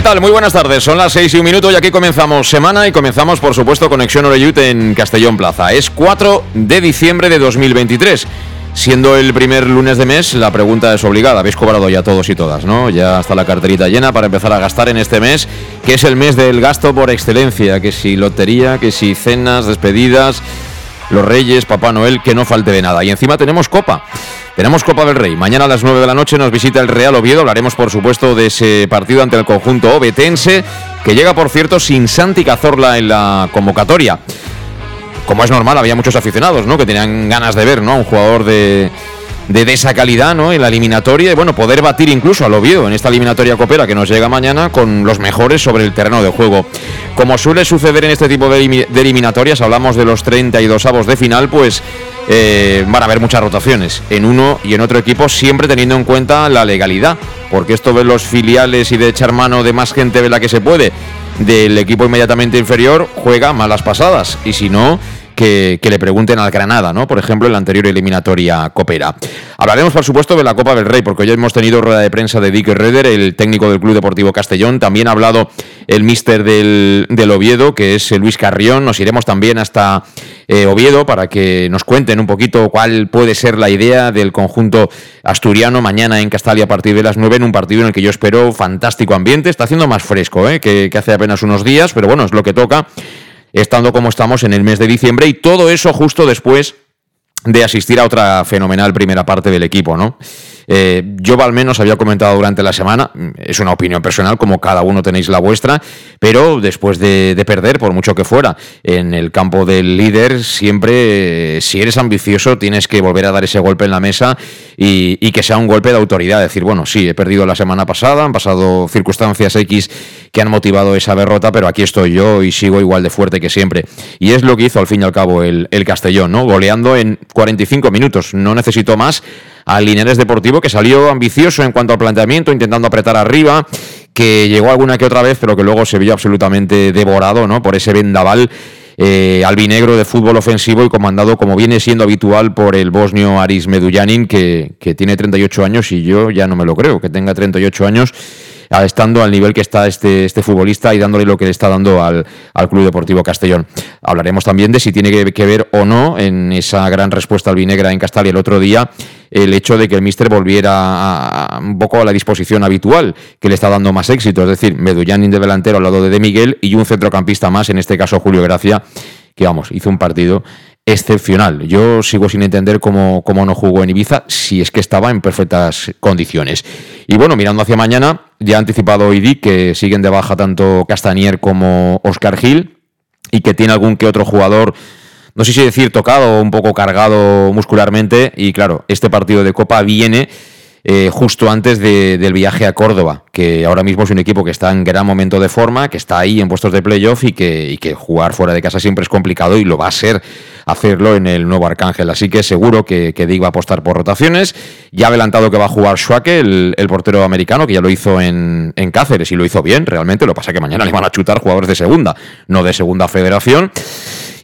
¿Qué tal? Muy buenas tardes. Son las 6 y un minuto y aquí comenzamos semana y comenzamos, por supuesto, Conexión Oreyut en Castellón Plaza. Es 4 de diciembre de 2023. Siendo el primer lunes de mes, la pregunta es obligada. Habéis cobrado ya todos y todas, ¿no? Ya está la carterita llena para empezar a gastar en este mes, que es el mes del gasto por excelencia. Que si lotería, que si cenas, despedidas, los Reyes, Papá Noel, que no falte de nada. Y encima tenemos Copa. Tenemos Copa del Rey. Mañana a las 9 de la noche nos visita el Real Oviedo. Hablaremos, por supuesto, de ese partido ante el conjunto obetense, que llega, por cierto, sin Santi Cazorla en la convocatoria. Como es normal, había muchos aficionados, ¿no? Que tenían ganas de ver, ¿no? Un jugador de, de, esa calidad, ¿no? En la eliminatoria y, bueno, poder batir incluso al Oviedo en esta eliminatoria copera que nos llega mañana con los mejores sobre el terreno de juego. Como suele suceder en este tipo de, eliminatorias, hablamos de los 32 avos de final, pues eh, van a haber muchas rotaciones en uno y en otro equipo, siempre teniendo en cuenta la legalidad, porque esto de los filiales y de echar mano de más gente de la que se puede del equipo inmediatamente inferior juega malas pasadas y si no que, le pregunten al Granada, ¿no? Por ejemplo, en la anterior eliminatoria Copera. Hablaremos, por supuesto, de la Copa del Rey, porque hoy hemos tenido rueda de prensa de Dick Reder, el técnico del Club Deportivo Castellón. También ha hablado el míster del, Oviedo, que es Luis Carrión. Nos iremos también hasta eh, Oviedo para que nos cuenten un poquito cuál puede ser la idea del conjunto asturiano mañana en Castalia a partir de las 9 en un partido en el que yo espero fantástico ambiente. Está haciendo más fresco ¿eh? que, que hace apenas unos días, pero bueno, es lo que toca estando como estamos en el mes de diciembre y todo eso justo después de asistir a otra fenomenal primera parte del equipo, ¿no? Eh, yo al menos había comentado durante la semana, es una opinión personal, como cada uno tenéis la vuestra, pero después de, perder, por mucho que fuera, en el campo del líder, siempre, eh, si eres ambicioso, tienes que volver a dar ese golpe en la mesa y, que sea un golpe de autoridad. Decir, bueno, sí, he perdido la semana pasada, han pasado circunstancias X que han motivado esa derrota, pero aquí estoy yo y sigo igual de fuerte que siempre. Y es lo que hizo al fin y al cabo el, el Castellón, ¿no? Goleando en 45 minutos, no necesitó más al Linares Deportivo, que salió ambicioso en cuanto al planteamiento, intentando apretar arriba, que llegó alguna que otra vez, pero que luego se vio absolutamente devorado ¿no? por ese vendaval eh, albinegro de fútbol ofensivo y comandado, como viene siendo habitual, por el bosnio Aris Medullanin, que, que tiene 38 años y yo ya no me lo creo, que tenga 38 años estando al nivel que está este, este futbolista y dándole lo que le está dando al, Club Deportivo Castellón. Hablaremos también de si tiene que, ver o no en esa gran respuesta albinegra en Castalia el otro día el hecho de que el míster volviera un poco a la disposición habitual, que le está dando más éxito, es decir, Medullanin de delantero al lado de De Miguel y un centrocampista más, en este caso Julio Gracia, que vamos, hizo un partido excepcional. Yo sigo sin entender cómo, cómo, no jugó en Ibiza si es que estaba en perfectas condiciones. Y bueno, mirando hacia mañana, ya ha anticipado hoy que siguen de baja tanto Castanier como Oscar Gil y que tiene algún que otro jugador, no sé si decir tocado un poco cargado muscularmente. Y claro, este partido de Copa viene eh, justo antes del viaje a Córdoba, que ahora mismo es un equipo que está en gran momento de forma, que está ahí en puestos de playoff y que, jugar fuera de casa siempre es complicado y lo va a ser hacerlo en el nuevo Arcángel. Así que seguro que, que Dick va a apostar por rotaciones. Ya adelantado que va a jugar Schwake, el, portero americano, que ya lo hizo en, en, Cáceres y lo hizo bien, realmente. Lo pasa que mañana le van a chutar jugadores de segunda, no de segunda federación.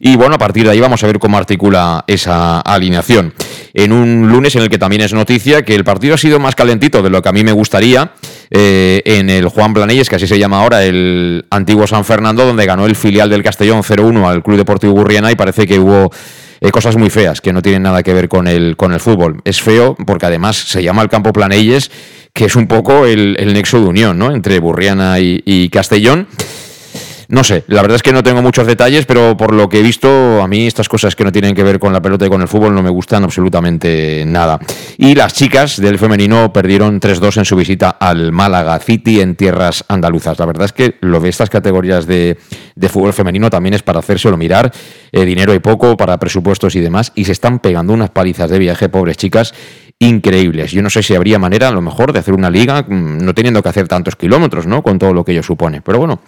Y bueno, a partir de ahí vamos a ver cómo articula esa alineación. En un lunes en el que también es noticia que el partido ha sido más calentito de lo que a mí me gustaría. Eh, en el Juan Planelles, que así se llama ahora, el antiguo San Fernando, donde ganó el filial del Castellón 0-1 al Club Deportivo Gurriana y parece que hubo eh, cosas muy feas que no tienen nada que ver con el, con el fútbol. Es feo porque además se llama el campo Planelles, que es un poco el, nexo de unión ¿no? entre Burriana y Castellón. No sé, la verdad es que no tengo muchos detalles, pero por lo que he visto, a mí estas cosas que no tienen que ver con la pelota y con el fútbol no me gustan absolutamente nada. Y las chicas del femenino perdieron 3-2 en su visita al Málaga City en tierras andaluzas. La verdad es que lo de estas categorías de, fútbol femenino también es para hacérselo mirar. Eh, dinero y poco para presupuestos y demás, y se están pegando unas palizas de viaje, pobres chicas, increíbles. Yo no sé si habría manera, a lo mejor, de hacer una liga mm, no teniendo que hacer tantos kilómetros, ¿no? Con todo lo que ello supone. Pero bueno.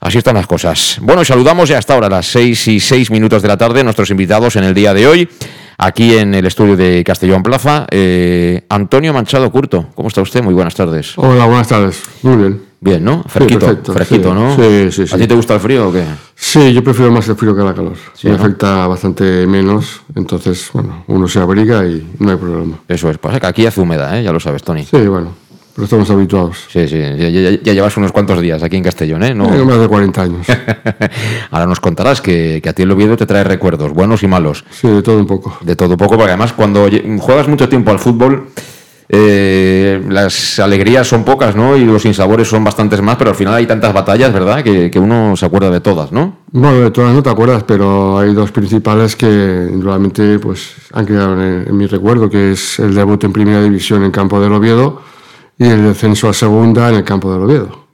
Así están las cosas. Bueno, saludamos ya hasta ahora, a las seis y seis minutos de la tarde, nuestros invitados en el día de hoy, aquí en el estudio de Castellón Plaza. Eh, Antonio Manchado Curto, ¿cómo está usted? Muy buenas tardes. Hola, buenas tardes. Muy bien. Bien, ¿no? Fresquito, fresquito, ¿no? Sí, sí, sí. ¿A ti te gusta el frío o qué? Sí, yo prefiero más el frío que la calor. Me afecta bastante menos, entonces, bueno, uno se abriga y no hay problema. Eso es, pasa que aquí hace humedad, ¿eh? Ya lo sabes, Tony. Sí, bueno. Estamos habituados. Sí, sí, ya, llevas unos cuantos días aquí en Castellón, ¿eh? No... más de 40 años. Ahora nos contarás que, a ti el Oviedo te trae recuerdos, buenos y malos. Sí, de todo un poco. De todo un poco, porque además cuando juegas mucho tiempo al fútbol, eh, las alegrías son pocas, ¿no? Y los sinsabores son bastantes más, pero al final hay tantas batallas, ¿verdad? Que, uno se acuerda de todas, ¿no? Bueno, de todas no te acuerdas, pero hay dos principales que indudablemente pues, han quedado en, en mi recuerdo, que es el debut en Primera División en campo del Oviedo y el descenso a segunda en el campo del Oviedo.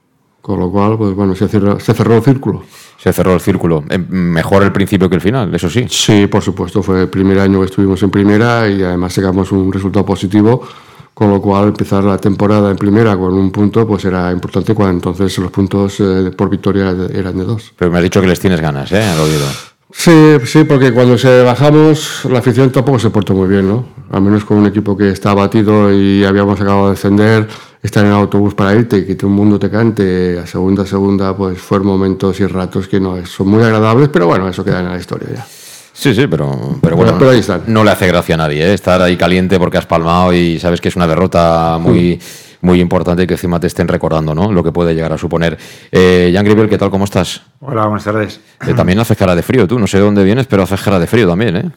Con lo cual, pues bueno, se cerró, se cerró el círculo. Se cerró el círculo. Em, mejor el principio que el final, eso sí. Sí, por supuesto. Fue el primer año que estuvimos en primera y además sacamos un resultado positivo, con lo cual empezar la temporada en primera con un punto pues era importante cuando entonces los puntos eh, por victoria eran de dos. Pero me has dicho que les tienes ganas, ¿eh? Al Oviedo. Sí, sí, porque cuando se bajamos la afición tampoco se portó muy bien, ¿no? Al menos con un equipo que está abatido y habíamos acabado de descender, estar en el autobús para irte y que todo el mundo te cante a segunda a segunda, pues fueron momentos y ratos que no son muy agradables, pero bueno, eso queda en la historia ya. Sí, sí, pero, pero bueno, pero ahí están. no le hace gracia a nadie ¿eh? estar ahí caliente porque has palmado y sabes que es una derrota muy... muy importante y que encima te estén recordando ¿no? lo que puede llegar a suponer. Eh, Jan Gribel, ¿qué tal? ¿Cómo estás? Hola, buenas tardes. Eh, también haces cara de frío tú, no sé de dónde vienes, pero haces cara de frío también, ¿eh?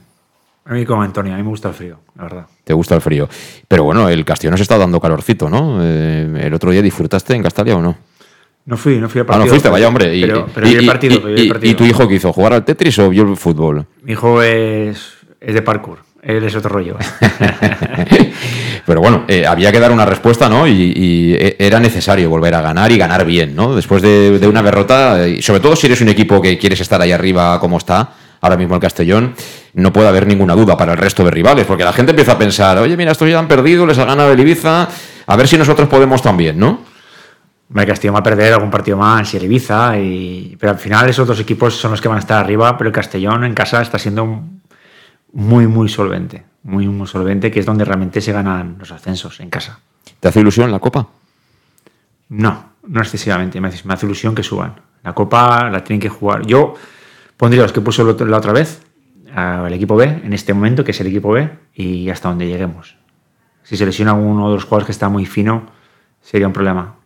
A mí como Antonio, a mí me gusta el frío, la verdad. Te gusta el frío. Pero bueno, el Castellón se está dando calorcito, ¿no? Eh, ¿El otro día disfrutaste en Castalia o no? No fui, no fui al partido. Ah, no fuiste, vaya hombre. Y, pero, pero y, el partido, y, tu hijo qué hizo? ¿Jugar al Tetris o vio el fútbol? Mi hijo es, es de parkour. Él es otro rollo. Pero bueno, eh, había que dar una respuesta, ¿no? Y, e, era necesario volver a ganar y ganar bien, ¿no? Después de, de, una derrota, y sobre todo si eres un equipo que quieres estar ahí arriba como está, ahora mismo el Castellón, no puede haber ninguna duda para el resto de rivales, porque la gente empieza a pensar, oye, mira, estos ya han perdido, les ha ganado el Ibiza, a ver si nosotros podemos también, ¿no? El Castellón va a perder algún partido más y el Ibiza, y... pero al final esos dos equipos son los que van a estar arriba, pero el Castellón en casa está siendo muy, muy solvente, muy, muy solvente, que es donde realmente se ganan los ascensos, en casa. ¿Te hace ilusión la Copa? No, no excesivamente, me hace, me hace ilusión que suban. La Copa la tienen que jugar. Yo pondría los que puso la otra vez, al equipo B, en este momento, que es el equipo B, y hasta donde lleguemos. Si se lesiona uno de los jugadores que está muy fino, sería un problema.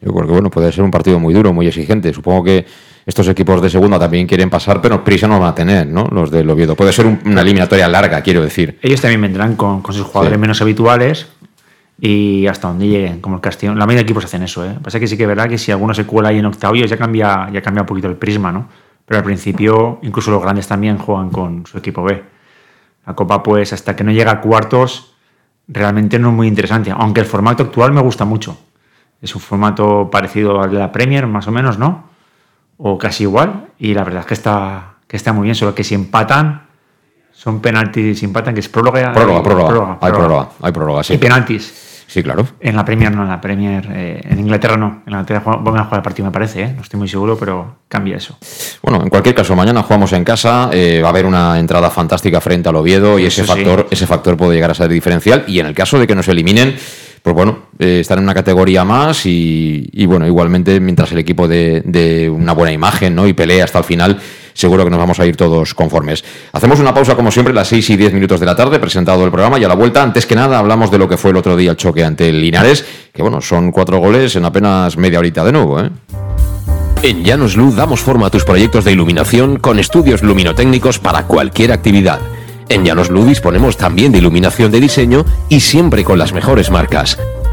Yo creo que bueno, puede ser un partido muy duro, muy exigente. Supongo que estos equipos de segunda también quieren pasar, pero prisa no van a tener, ¿no? Los del Oviedo. Puede ser una eliminatoria larga, quiero decir. Ellos también vendrán con, sus jugadores menos habituales y hasta donde lleguen, como el Castellón. La mayoría de equipos hacen eso, ¿eh? Pasa que sí que es verdad que si alguno se cuela ahí en octavo, ya cambia, ya cambia un poquito el prisma, ¿no? Pero al principio incluso los grandes también juegan con su equipo B. La Copa, pues hasta que no llega a cuartos, realmente no es muy interesante, aunque el formato actual me gusta mucho. Es un formato parecido al de la Premier, más o menos, ¿no? O casi igual, y la verdad es que está, que está muy bien, solo que si empatan, son penaltis, si empatan, que es próloga. Próloga, próloga. Hay próloga, hay próloga, sí. Y penaltis. Sí, claro. En la Premier no, en la Premier, eh, en Inglaterra no. En Inglaterra van a jugar el partido, me parece, ¿eh? no estoy muy seguro, pero cambia eso. Bueno, en cualquier caso, mañana jugamos en casa, eh, va a haber una entrada fantástica frente al Oviedo y ese factor, ese factor puede llegar a ser diferencial. Y en el caso de que nos eliminen, pues bueno, eh, estar en una categoría más y, bueno, igualmente mientras el equipo de, de, una buena imagen ¿no? y pelea hasta el final, seguro que nos vamos a ir todos conformes. Hacemos una pausa como siempre, las 6 y 10 minutos de la tarde, presentado el programa y a la vuelta, antes que nada, hablamos de lo que fue el otro día el choque ante el Linares, que bueno, son cuatro goles en apenas media horita de nuevo. ¿eh? En Llanos Luz damos forma a tus proyectos de iluminación con estudios luminotécnicos para cualquier actividad. En Llanos Luz disponemos también de iluminación de diseño y siempre con las mejores marcas.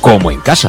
como en casa.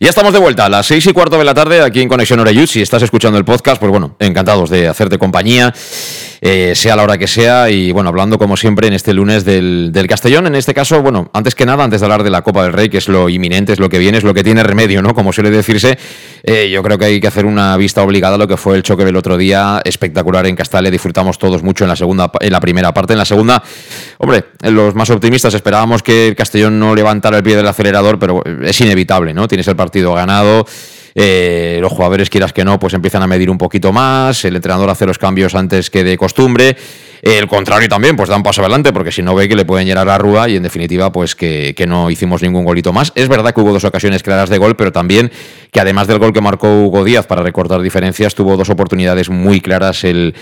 Ya estamos de vuelta a las seis y cuarto de la tarde aquí en Conexión Oreyud. Si estás escuchando el podcast, pues bueno, encantados de hacerte compañía, eh, sea la hora que sea. Y bueno, hablando como siempre en este lunes del, del, Castellón. En este caso, bueno, antes que nada, antes de hablar de la Copa del Rey, que es lo inminente, es lo que viene, es lo que tiene remedio, ¿no? Como suele decirse, eh, yo creo que hay que hacer una vista obligada a lo que fue el choque del otro día, espectacular en Castalla. Disfrutamos todos mucho en la segunda, en la primera parte. En la segunda, hombre, los más optimistas esperábamos que el Castellón no levantara el pie del acelerador, pero es inevitable, ¿no? Tienes el partido ganado. Eh, los jugadores, quieras que no, pues empiezan a medir un poquito más, el entrenador hace los cambios antes que de costumbre, el contrario también, pues da un paso adelante, porque si no ve que le pueden llenar la rúa y en definitiva, pues que, que, no hicimos ningún golito más. Es verdad que hubo dos ocasiones claras de gol, pero también que además del gol que marcó Hugo Díaz para recortar diferencias, tuvo dos oportunidades muy claras el,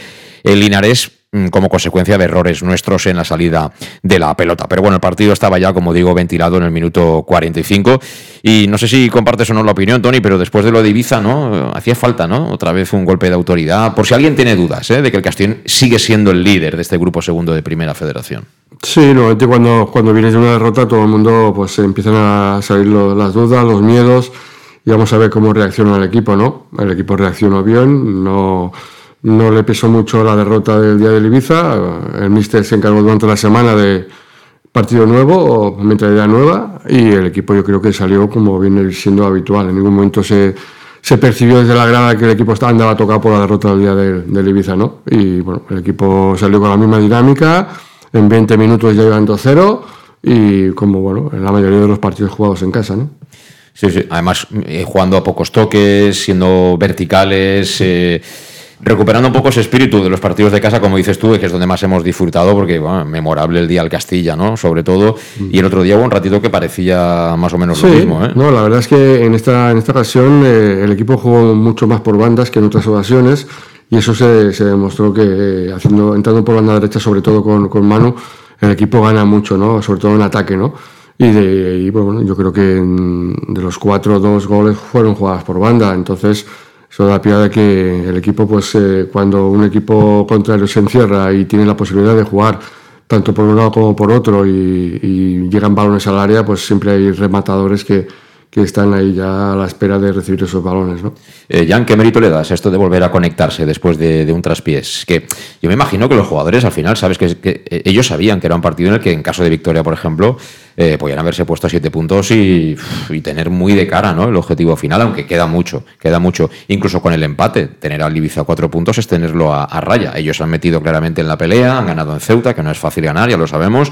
el Linares como consecuencia de errores nuestros en la salida de la pelota. Pero bueno, el partido estaba ya, como digo, ventilado en el minuto 45. Y no sé si compartes o no la opinión, Tony, pero después de lo de Ibiza, ¿no? Hacía falta, ¿no? Otra vez un golpe de autoridad. Por si alguien tiene dudas, ¿eh? De que el Castellón sigue siendo el líder de este grupo segundo de Primera Federación. Sí, normalmente cuando, cuando vienes de una derrota, todo el mundo pues empiezan a salir las dudas, los miedos. Y vamos a ver cómo reacciona el equipo, ¿no? El equipo reaccionó bien, no no le pesó mucho la derrota del día de Ibiza. El míster se encargó durante la semana de partido nuevo mentalidad nueva y el equipo yo creo que salió como viene siendo habitual. En ningún momento se, se percibió desde la grada que el equipo andaba tocado por la derrota del día de Ibiza, ¿no? Y bueno, el equipo salió con la misma dinámica. En 20 minutos ya iban 2-0 y como bueno, en la mayoría de los partidos jugados en casa, ¿no? Sí, sí. Además, eh, jugando a pocos toques, siendo verticales. Eh recuperando un poco ese espíritu de los partidos de casa, como dices tú, que es donde más hemos disfrutado, porque bueno, memorable el día al Castilla, ¿no? Sobre todo. Y el otro día hubo un ratito que parecía más o menos sí, lo mismo, ¿eh? No, la verdad es que en esta, en esta ocasión eh, el equipo jugó mucho más por bandas que en otras ocasiones. Y eso se, se demostró que eh, haciendo, entrando por banda derecha, sobre todo con, con Manu, el equipo gana mucho, ¿no? Sobre todo en ataque, ¿no? Y, de, y bueno, yo creo que en, de los cuatro, dos goles fueron jugadas por banda. Entonces, eso da pie de que el equipo, pues eh, cuando un equipo contrario se encierra y tiene la posibilidad de jugar tanto por un lado como por otro y, y llegan balones al área, pues siempre hay rematadores que, que están ahí ya a la espera de recibir esos balones. ¿no? Eh, Jan, ¿qué mérito le das a esto de volver a conectarse después de, un traspiés? Que yo me imagino que los jugadores al final, sabes que, que, ellos sabían que era un partido en el que en caso de victoria, por ejemplo, eh, podían haberse puesto a siete puntos y, tener muy de cara ¿no? el objetivo final, aunque queda mucho, queda mucho. Incluso con el empate, tener al Ibiza a cuatro puntos es tenerlo a raya. Ellos han metido claramente en la pelea, han ganado en Ceuta, que no es fácil ganar, ya lo sabemos.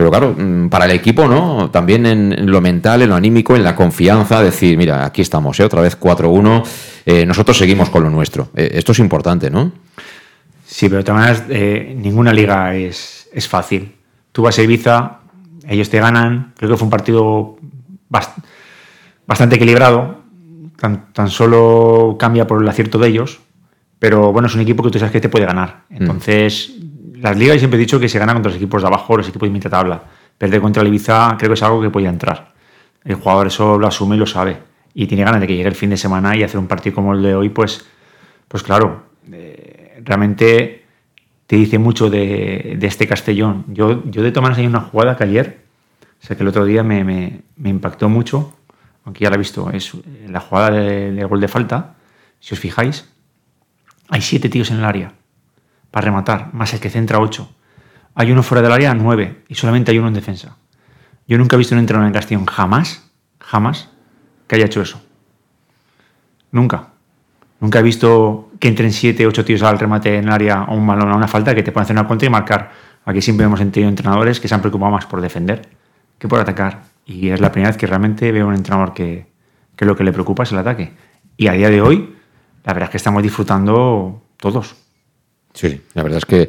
Pero claro, mm, para el equipo, ¿no? También en lo mental, en lo anímico, en la confianza, decir, mira, aquí estamos, ¿eh? otra vez 4-1, eh, nosotros seguimos con lo nuestro. Eh, esto es importante, ¿no? Sí, pero maneras, eh, ninguna liga es, es, fácil. Tú vas a Ibiza, ellos te ganan, creo que fue un partido bast bastante equilibrado, tan, tan, solo cambia por el acierto de ellos, pero bueno, es un equipo que tú sabes que te puede ganar. Entonces, mm las ligas siempre he dicho que se gana contra los equipos de abajo, los equipos de mitad tabla. Perder contra el Ibiza creo que es algo que puede entrar. El jugador eso lo asume y lo sabe. Y tiene ganas de que llegue el fin de semana y hacer un partido como el de hoy, pues, pues claro, eh, realmente te dice mucho de, este Castellón. Yo, yo de tomarse hay una jugada que ayer, o sea que el otro día me impactó mucho, aunque ya la he visto, es la jugada del de gol de falta. Si os fijáis, hay siete tíos en el área para rematar, más el que centra 8. Hay uno fuera del área, 9, y solamente hay uno en defensa. Yo nunca he visto un entrenador en Castellón, jamás, jamás, que haya hecho eso. Nunca. Nunca he visto que entren 7, 8 tíos al remate en el área o un balón a una falta que te pueden hacer una contra y marcar. Aquí siempre hemos tenido entrenadores que se han preocupado más por defender que por atacar. Y es la primera vez que realmente veo un entrenador que, que lo que le preocupa es el ataque. Y a día de hoy, la verdad es que estamos disfrutando todos. Sí, la verdad es que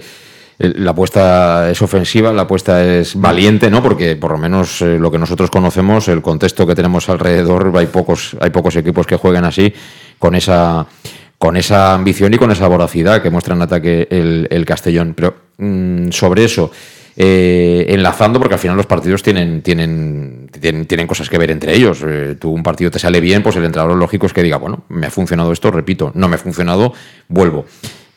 la apuesta es ofensiva, la apuesta es valiente, ¿no? Porque por lo menos eh, lo que nosotros conocemos, el contexto que tenemos alrededor, hay pocos, hay pocos equipos que jueguen así, con esa con esa ambición y con esa voracidad que muestra en ataque el, el Castellón. Pero mm, sobre eso, eh, enlazando, porque al final los partidos tienen, tienen, tienen, cosas que ver entre ellos. Eh, tú un partido te sale bien, pues el entrenador lógico es que diga, bueno, me ha funcionado esto, repito, no me ha funcionado, vuelvo.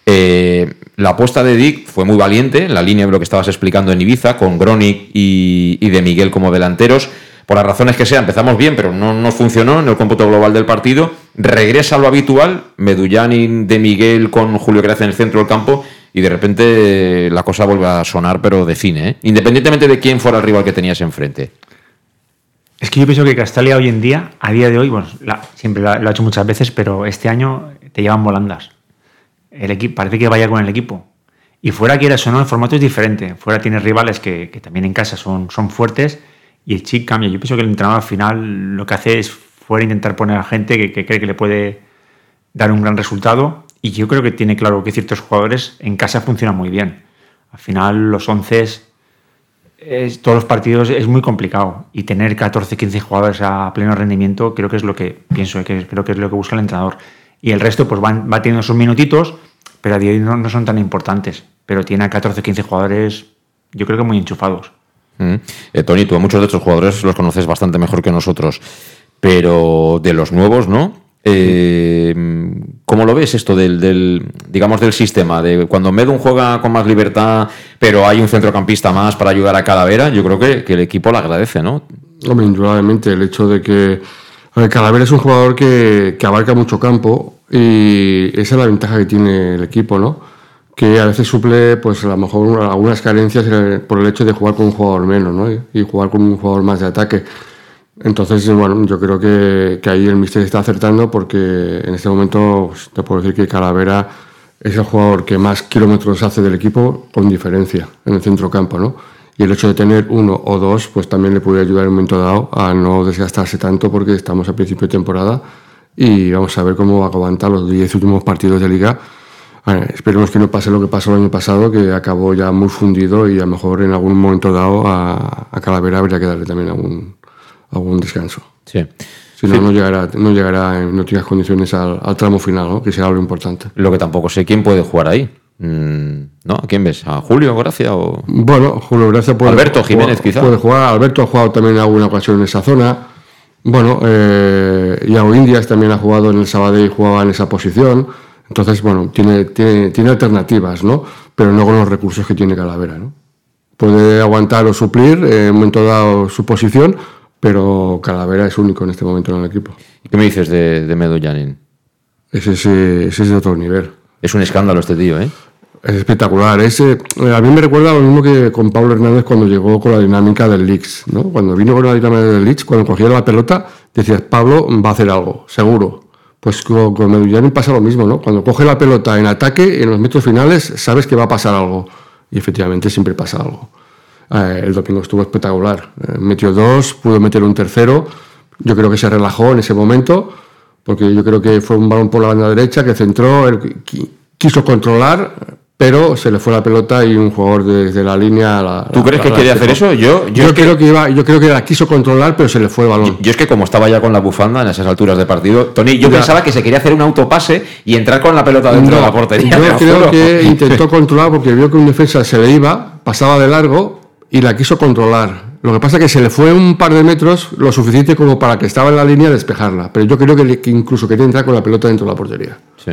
Eh, la apuesta de Dick fue muy valiente, en la línea de lo que estabas explicando en Ibiza, con Gronic y, de Miguel como delanteros. Por las razones que sea, empezamos bien, pero no nos funcionó en el cómputo global del partido. Regresa a lo habitual, Medullán de Miguel con Julio Gracia en el centro del campo y de repente la cosa vuelve a sonar, pero de cine, ¿eh? independientemente de quién fuera el rival que tenías enfrente. Es que yo pienso que Castalia hoy en día, a día de hoy, bueno, siempre lo ha, hecho muchas veces, pero este año te llevan volandas. El equipo, parece que vaya con el equipo. Y fuera, quieras o no, el formato es diferente. Fuera tienes rivales que, también en casa son, fuertes y el chip cambia. Yo pienso que el entrenador al final lo que hace es fuera intentar poner a gente que, que cree que le puede dar un gran resultado y yo creo que tiene claro que ciertos jugadores en casa funcionan muy bien. Al final, los 11, es, todos los partidos es muy complicado. Y tener 14, 15 jugadores a pleno rendimiento, creo que es lo que pienso, que creo que es lo que busca el entrenador. Y el resto, pues van, va teniendo sus minutitos, pero a día de hoy no, son tan importantes. Pero tiene a 14, 15 jugadores, yo creo que muy enchufados. Mm. Eh, Tony, tú a muchos de estos jugadores los conoces bastante mejor que nosotros. Pero de los nuevos, ¿no? Eh, ¿Cómo lo ves esto del, digamos, del sistema? De cuando Medun juega con más libertad, pero hay un centrocampista más para ayudar a Calavera, yo creo que, el equipo lo agradece, ¿no? Hombre, indudablemente, el hecho de que Calavera es un jugador que, abarca mucho campo y esa es la ventaja que tiene el equipo, ¿no? Que a veces suple, pues a lo mejor algunas carencias por el hecho de jugar con un jugador menos, ¿no? Y jugar con un jugador más de ataque. Entonces, bueno, yo creo que, ahí el Mister está acertando porque en este momento pues, te puedo decir que Calavera es el jugador que más kilómetros hace del equipo con diferencia en el centro campo, ¿no? Y el hecho de tener uno o dos, pues también le puede ayudar en un momento dado a no desgastarse tanto porque estamos a principio de temporada y vamos a ver cómo va a aguantar los 10 últimos partidos de liga. esperemos que no pase lo que pasó el año pasado, que acabó ya muy fundido y a lo mejor en algún momento dado a, a Calavera habría que darle también algún, algún descanso. Sí. Si no, no llegará, no llegará en óptimas condiciones al, tramo final, ¿no? que será lo importante. Lo que tampoco sé quién puede jugar ahí. Mm, ¿No? ¿A quién ves? ¿A Julio Gracia o...? Bueno, Julio Gracia puede... Alberto Jiménez, quizá. Puede jugar. Alberto ha jugado también en alguna ocasión en esa zona. Bueno, eh, Iago Indias también ha jugado en el Sabadell y jugaba en esa posición. Entonces, bueno, tiene, tiene, tiene alternativas, ¿no? Pero no con los recursos que tiene Calavera, ¿no? Puede aguantar o suplir en un momento dado su posición, pero Calavera es único en este momento en el equipo. ¿Y qué me dices de, de Medo Janin? Ese, ese, es de otro nivel. Es un escándalo este tío, ¿eh? Es espectacular. Ese, a mí me recuerda lo mismo que con Pablo Hernández cuando llegó con la dinámica del Leaks. ¿no? Cuando vino con la dinámica del Leaks, cuando cogía la pelota, decías, Pablo va a hacer algo, seguro. Pues con, con pasa lo mismo, ¿no? Cuando coge la pelota en ataque, en los metros finales, sabes que va a pasar algo. Y efectivamente siempre pasa algo. Eh, el domingo estuvo espectacular. Eh, metió dos, pudo meter un tercero. Yo creo que se relajó en ese momento, porque yo creo que fue un balón por la banda derecha que centró, quiso controlar, pero se le fue la pelota y un jugador desde la línea. La, ¿Tú crees que quería hacer eso? Yo, yo, creo que, iba, yo creo que la quiso controlar, pero se le fue el balón. Yo, es que como estaba ya con la bufanda en esas alturas de partido, Tony, yo pensaba que se quería hacer un autopase y entrar con la pelota dentro de la portería. Yo creo que intentó controlar porque vio que un defensa se le iba, pasaba de largo y la quiso controlar. Lo que pasa es que se le fue un par de metros lo suficiente como para que estaba en la línea despejarla. Pero yo creo que, incluso quería entrar con la pelota dentro de la portería. Sí.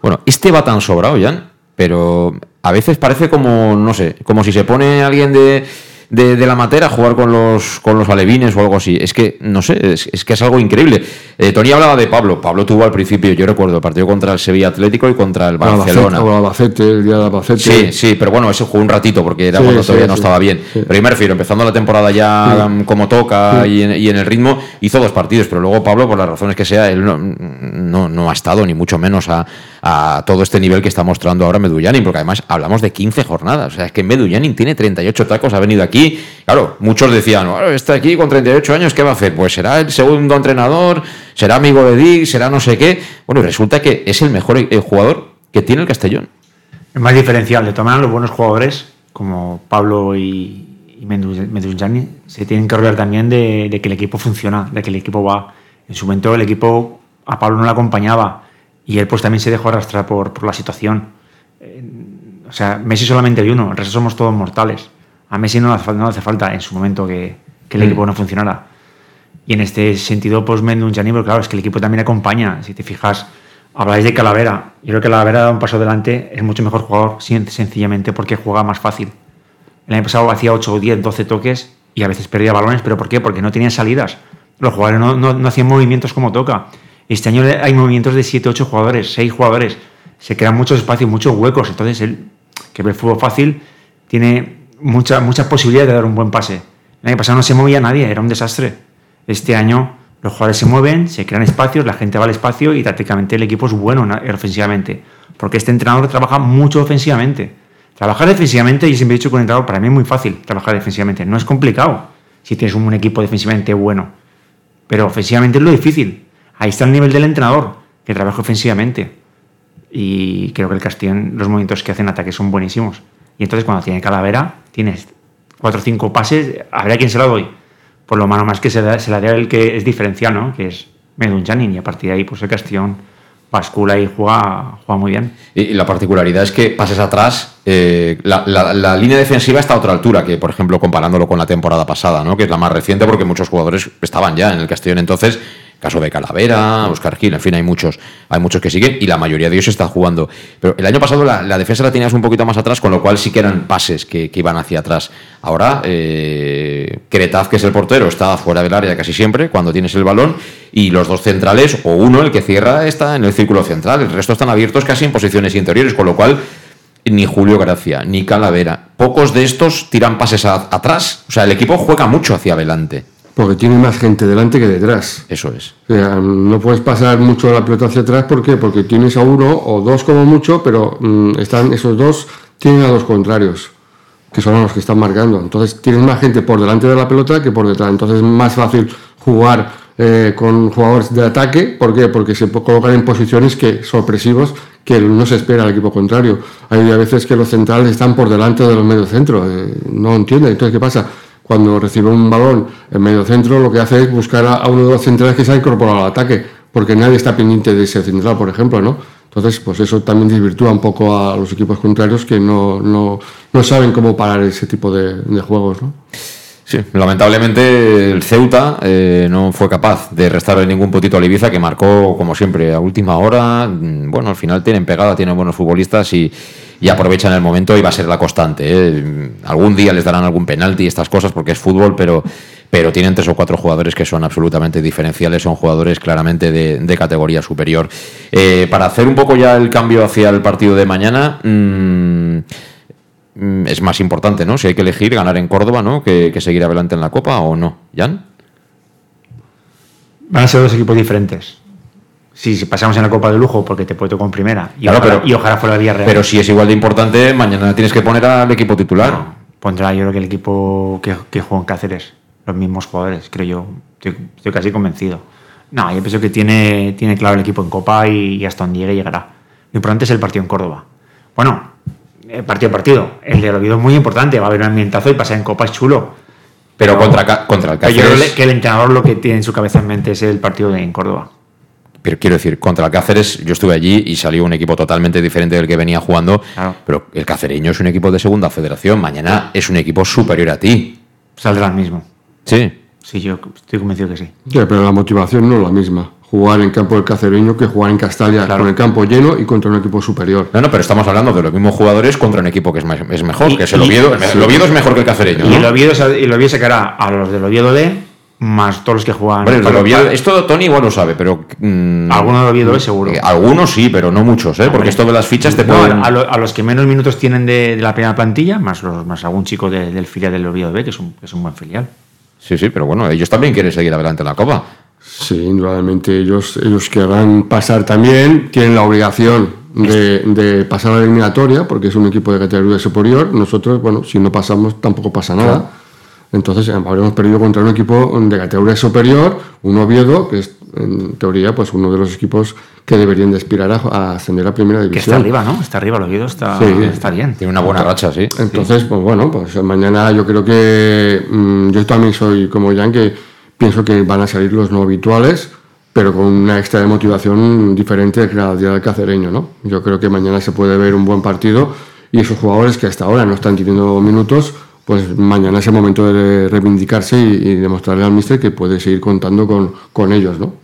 Bueno, este va tan sobrado, Jan, pero a veces parece como, no sé, como si se pone alguien de de, de, la matera jugar con los, con los alevines o algo así. Es que, no sé, es, que es algo increíble. Eh, Tony hablaba de Pablo. Pablo tuvo al principio, yo recuerdo, el partido contra el Sevilla Atlético y contra el Barcelona. O Albacete, el día de Albacete. Sí, sí, pero bueno, ese jugó un ratito porque era cuando todavía no estaba bien. Pero yo me refiero, empezando la temporada ya como toca y en, y, en, el ritmo, hizo dos partidos, pero luego Pablo, por las razones que sea, él no, no, no ha estado ni mucho menos a, a todo este nivel que está mostrando ahora Medullanin, porque además hablamos de 15 jornadas. O sea, es que Medullanin tiene 38 tacos, ha venido aquí. Claro, muchos decían, está aquí con 38 años, ¿qué va a hacer? Pues será el segundo entrenador, será amigo de Dick, será no sé qué. Bueno, resulta que es el mejor eh, jugador que tiene el Castellón. Es más diferencial, de tomar los buenos jugadores como Pablo y, y se tienen que rodear también de, de, que el equipo funciona, de que el equipo va. En su momento el equipo a Pablo no le acompañaba Y él pues también se dejó arrastrar por, por la situación. Eh, o sea, Messi solamente hay uno, el resto somos todos mortales. A Messi no no hace falta en su momento que, que el Mm. equipo no funcionara. Y en este sentido, pues Mendunchani, pero claro, es que el equipo también acompaña. Si te fijas, habláis de Calavera. Yo creo que Calavera da un paso adelante, es mucho mejor jugador, sen- sencillamente porque juega más fácil. El año pasado hacía 8, 10, 12 toques y a veces perdía balones, pero ¿por qué? Porque no tenía salidas. Los jugadores no, no- no hacían movimientos como toca. Este año hay movimientos de 7, 8 jugadores, 6 jugadores. Se crean muchos espacios, muchos huecos. Entonces, él, que ve el fútbol fácil, tiene mucha- muchas posibilidades de dar un buen pase. El año pasado no se movía nadie, era un desastre. Este año los jugadores se mueven, se crean espacios, la gente va al espacio y tácticamente el equipo es bueno ofensivamente. Porque este entrenador trabaja mucho ofensivamente. Trabajar defensivamente, yo siempre he dicho que entrenador para mí es muy fácil trabajar defensivamente. No es complicado si tienes un equipo defensivamente bueno. Pero ofensivamente es lo difícil. Ahí está el nivel del entrenador, que trabaja ofensivamente. Y creo que el Castellón, los movimientos que hacen ataque son buenísimos. Y entonces cuando tiene calavera, tienes cuatro o cinco pases, a ver a quién se la doy. Por lo malo más que se, se la dé el que es diferencial. Que es Medunjanin. Y a partir de ahí, pues el Castellón bascula y juega, juega muy bien. Y, la particularidad es que pases atrás, eh, la, la- la línea defensiva está a otra altura que, por ejemplo, comparándolo con la temporada pasada, ¿no? que es la más reciente, porque muchos jugadores estaban ya en el Castellón entonces. Caso de Calavera, Oscar Gil, en fin, hay muchos, hay muchos que siguen y la mayoría de ellos está jugando. Pero el año pasado la, defensa la tenías un poquito más atrás, con lo cual sí que eran pases que, que iban hacia atrás. Ahora, eh, que es el portero, está fuera del área casi siempre cuando tienes el balón y los dos centrales, o uno, el que cierra, está en el círculo central. El resto están abiertos casi en posiciones interiores, con lo cual ni Julio Gracia, ni Calavera. Pocos de estos tiran pases atrás. O sea, el equipo juega mucho hacia adelante. Porque tiene más gente delante que detrás. Eso es. O sea, no puedes pasar mucho la pelota hacia atrás ¿por qué? porque tienes a uno o dos como mucho, pero mm, están esos dos tienen a los contrarios, que son los que están marcando. Entonces tienes más gente por delante de la pelota que por detrás. Entonces es más fácil jugar eh, con jugadores de ataque. ¿Por qué? Porque se colocan en posiciones que sorpresivos que no se espera al equipo contrario. Hay a veces que los centrales están por delante de los mediocentros. Eh, no entiendo. Entonces, ¿qué pasa? Cuando recibe un balón en medio centro, lo que hace es buscar a, uno de los centrales que se ha incorporado al ataque, porque nadie está pendiente de ese central, por ejemplo, ¿no? Entonces, pues eso también desvirtúa un poco a los equipos contrarios que no, no, no saben cómo parar ese tipo de, de juegos, ¿no? Sí, lamentablemente el Ceuta eh, no fue capaz de restarle ningún puntito al Ibiza, que marcó, como siempre, a última hora. Mm, Bueno, al final tienen pegada, tienen buenos futbolistas y, y aprovechan el momento y va a ser la constante. ¿eh? Mm, Algún día les darán algún penalti y estas cosas porque es fútbol, pero, pero tienen tres o cuatro jugadores que son absolutamente diferenciales, son jugadores claramente de, categoría superior. Eh, para hacer un poco ya el cambio hacia el partido de mañana. mm, es más importante, ¿no? Si hay que elegir ganar en Córdoba, ¿no? Que, que seguir adelante en la Copa o no. ¿Jan? Van a ser dos equipos diferentes. Sí, si pasamos en la Copa de Lujo porque te puede tocar en primera y, Claro, ojalá, pero- y ojalá fuera Villarreal. Pero si es igual de importante, mañana tienes que poner al equipo titular. pondrá yo creo que el equipo que, que juega en Cáceres, los mismos jugadores, creo yo. Estoy, estoy casi convencido. No, yo pienso que tiene, tiene claro el equipo en Copa y, y hasta donde llegue llegará. Lo importante es el partido en Córdoba. Bueno, partido a partido. El de Oviedo es muy importante, va a haber un ambientazo y pasar en Copa es chulo. Pero contra, contra el Pero yo creo Cáceres. que el entrenador lo que tiene en su cabeza en mente es el partido de en Córdoba. Pero quiero decir, contra el Cáceres, yo estuve allí y salió un equipo totalmente diferente del que venía jugando. Pero el cacereño es un equipo de segunda federación. Mañana es un equipo superior a ti. Saldrá el mismo. Sí. Sí, yo estoy convencido que sí. Ya, pero la motivación no es la misma. Jugar en campo del cacereño que jugar en Castalia con el campo lleno y contra un equipo superior. No, no, pero estamos hablando de los mismos jugadores contra un equipo que es, más- es mejor, Y- que es el y- Oviedo. El Oviedo es mejor que el cacereño. Y ¿no? el Oviedo, y el Oviedo sacará a los del Oviedo B más todos los que juegan. Hombre, el Oviedo- esto Tony igual lo sabe, pero. mm, Alguno del Oviedo B seguro. eh, Algunos sí, pero no muchos, ¿eh? Porque esto de las fichas te No, pueden. a, lo- a los que menos minutos tienen de, de la primera plantilla, más, los, más algún chico de- del filial del Oviedo B, que es un, que es un buen filial. Sí, sí, pero bueno, ellos también quieren seguir adelante en la Copa. Sí, indudablemente ellos, ellos querrán pasar también, tienen la obligación de, de pasar a la eliminatoria, porque es un equipo de categoría superior. Nosotros, bueno, si no pasamos tampoco pasa nada. Claro. Entonces eh, habremos perdido contra un equipo de categoría superior, un Oviedo, que es en teoría pues uno de los equipos que deberían de aspirar a, a ascender a primera Que división. está arriba, ¿no? Está arriba, el Oviedo está, Sí. está bien. Tiene una buena racha, sí. Entonces, pues bueno, pues mañana yo creo que mm, yo también soy como Jan, que pienso que van a salir los no habituales pero con una extra de motivación diferente cada día del cacereño, ¿no? Yo creo que mañana se puede ver un buen partido y esos jugadores que hasta ahora no están teniendo minutos, pues mañana es el momento de reivindicarse y, demostrarle al míster que puede seguir contando con, con ellos, ¿no?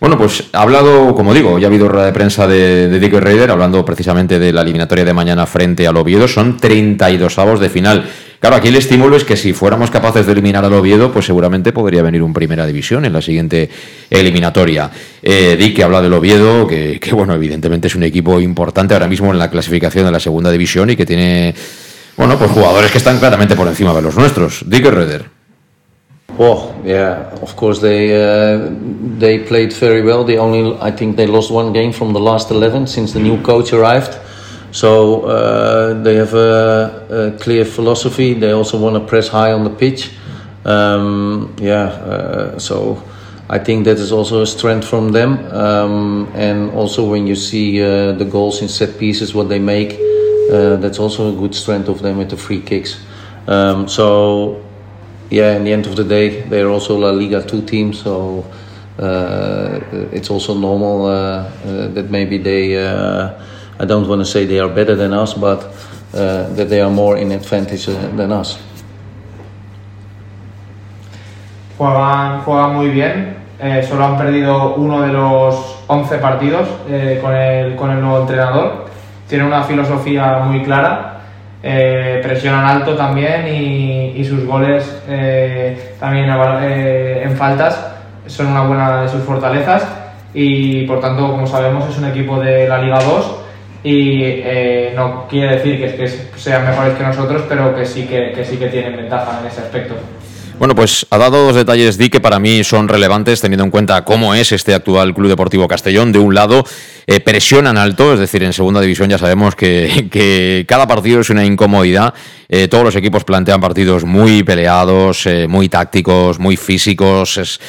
Bueno, pues ha hablado, como digo, ya ha habido rueda de prensa de, de Dick Raider hablando precisamente de la eliminatoria de mañana frente al Oviedo. Son 32 avos de final. Claro, aquí el estímulo es que si fuéramos capaces de eliminar al Oviedo, pues seguramente podría venir un primera división en la siguiente eliminatoria. Eh, Dick habla del Oviedo, que, bueno, evidentemente es un equipo importante ahora mismo en la clasificación de la segunda división y que tiene, bueno, pues jugadores que están claramente por encima de los nuestros. Dick Reder. Well, yeah, of course they uh, they played very well. They only, I think, they lost one game from the last eleven since the new coach arrived. So uh, they have a, a, clear philosophy. They also want to press high on the pitch. Um, yeah, uh, so I think that is also a strength from them. Um, and also when you see uh, the goals in set pieces, what they make, uh, that's also a good strength of them with the free kicks. Um, so yeah, in the end of the day, they're also La Liga 2 team. So uh, it's also normal uh, that maybe they I don't want to say they are better than us, but uh, that they are more in advantage uh, than us. Juegan, juegan muy bien, eh, solo han perdido uno de los 11 partidos eh, con, el, con el nuevo entrenador. Tienen una filosofía muy clara, eh, presionan alto también y, sus goles eh, también eh, en faltas son una buena de sus fortalezas y por tanto, como sabemos, es un equipo de la Liga 2 y no quiere decir que, que, sean mejores que nosotros, pero que sí que, que, sí que tienen ventaja en ese aspecto. Bueno, pues ha dado dos detalles, Di, que para mí son relevantes teniendo en cuenta cómo es este actual Club Deportivo Castellón. De un lado, eh, presionan alto, es decir, en segunda división ya sabemos que, cada partido es una incomodidad. Eh, todos los equipos plantean partidos muy peleados, eh, muy tácticos, muy físicos.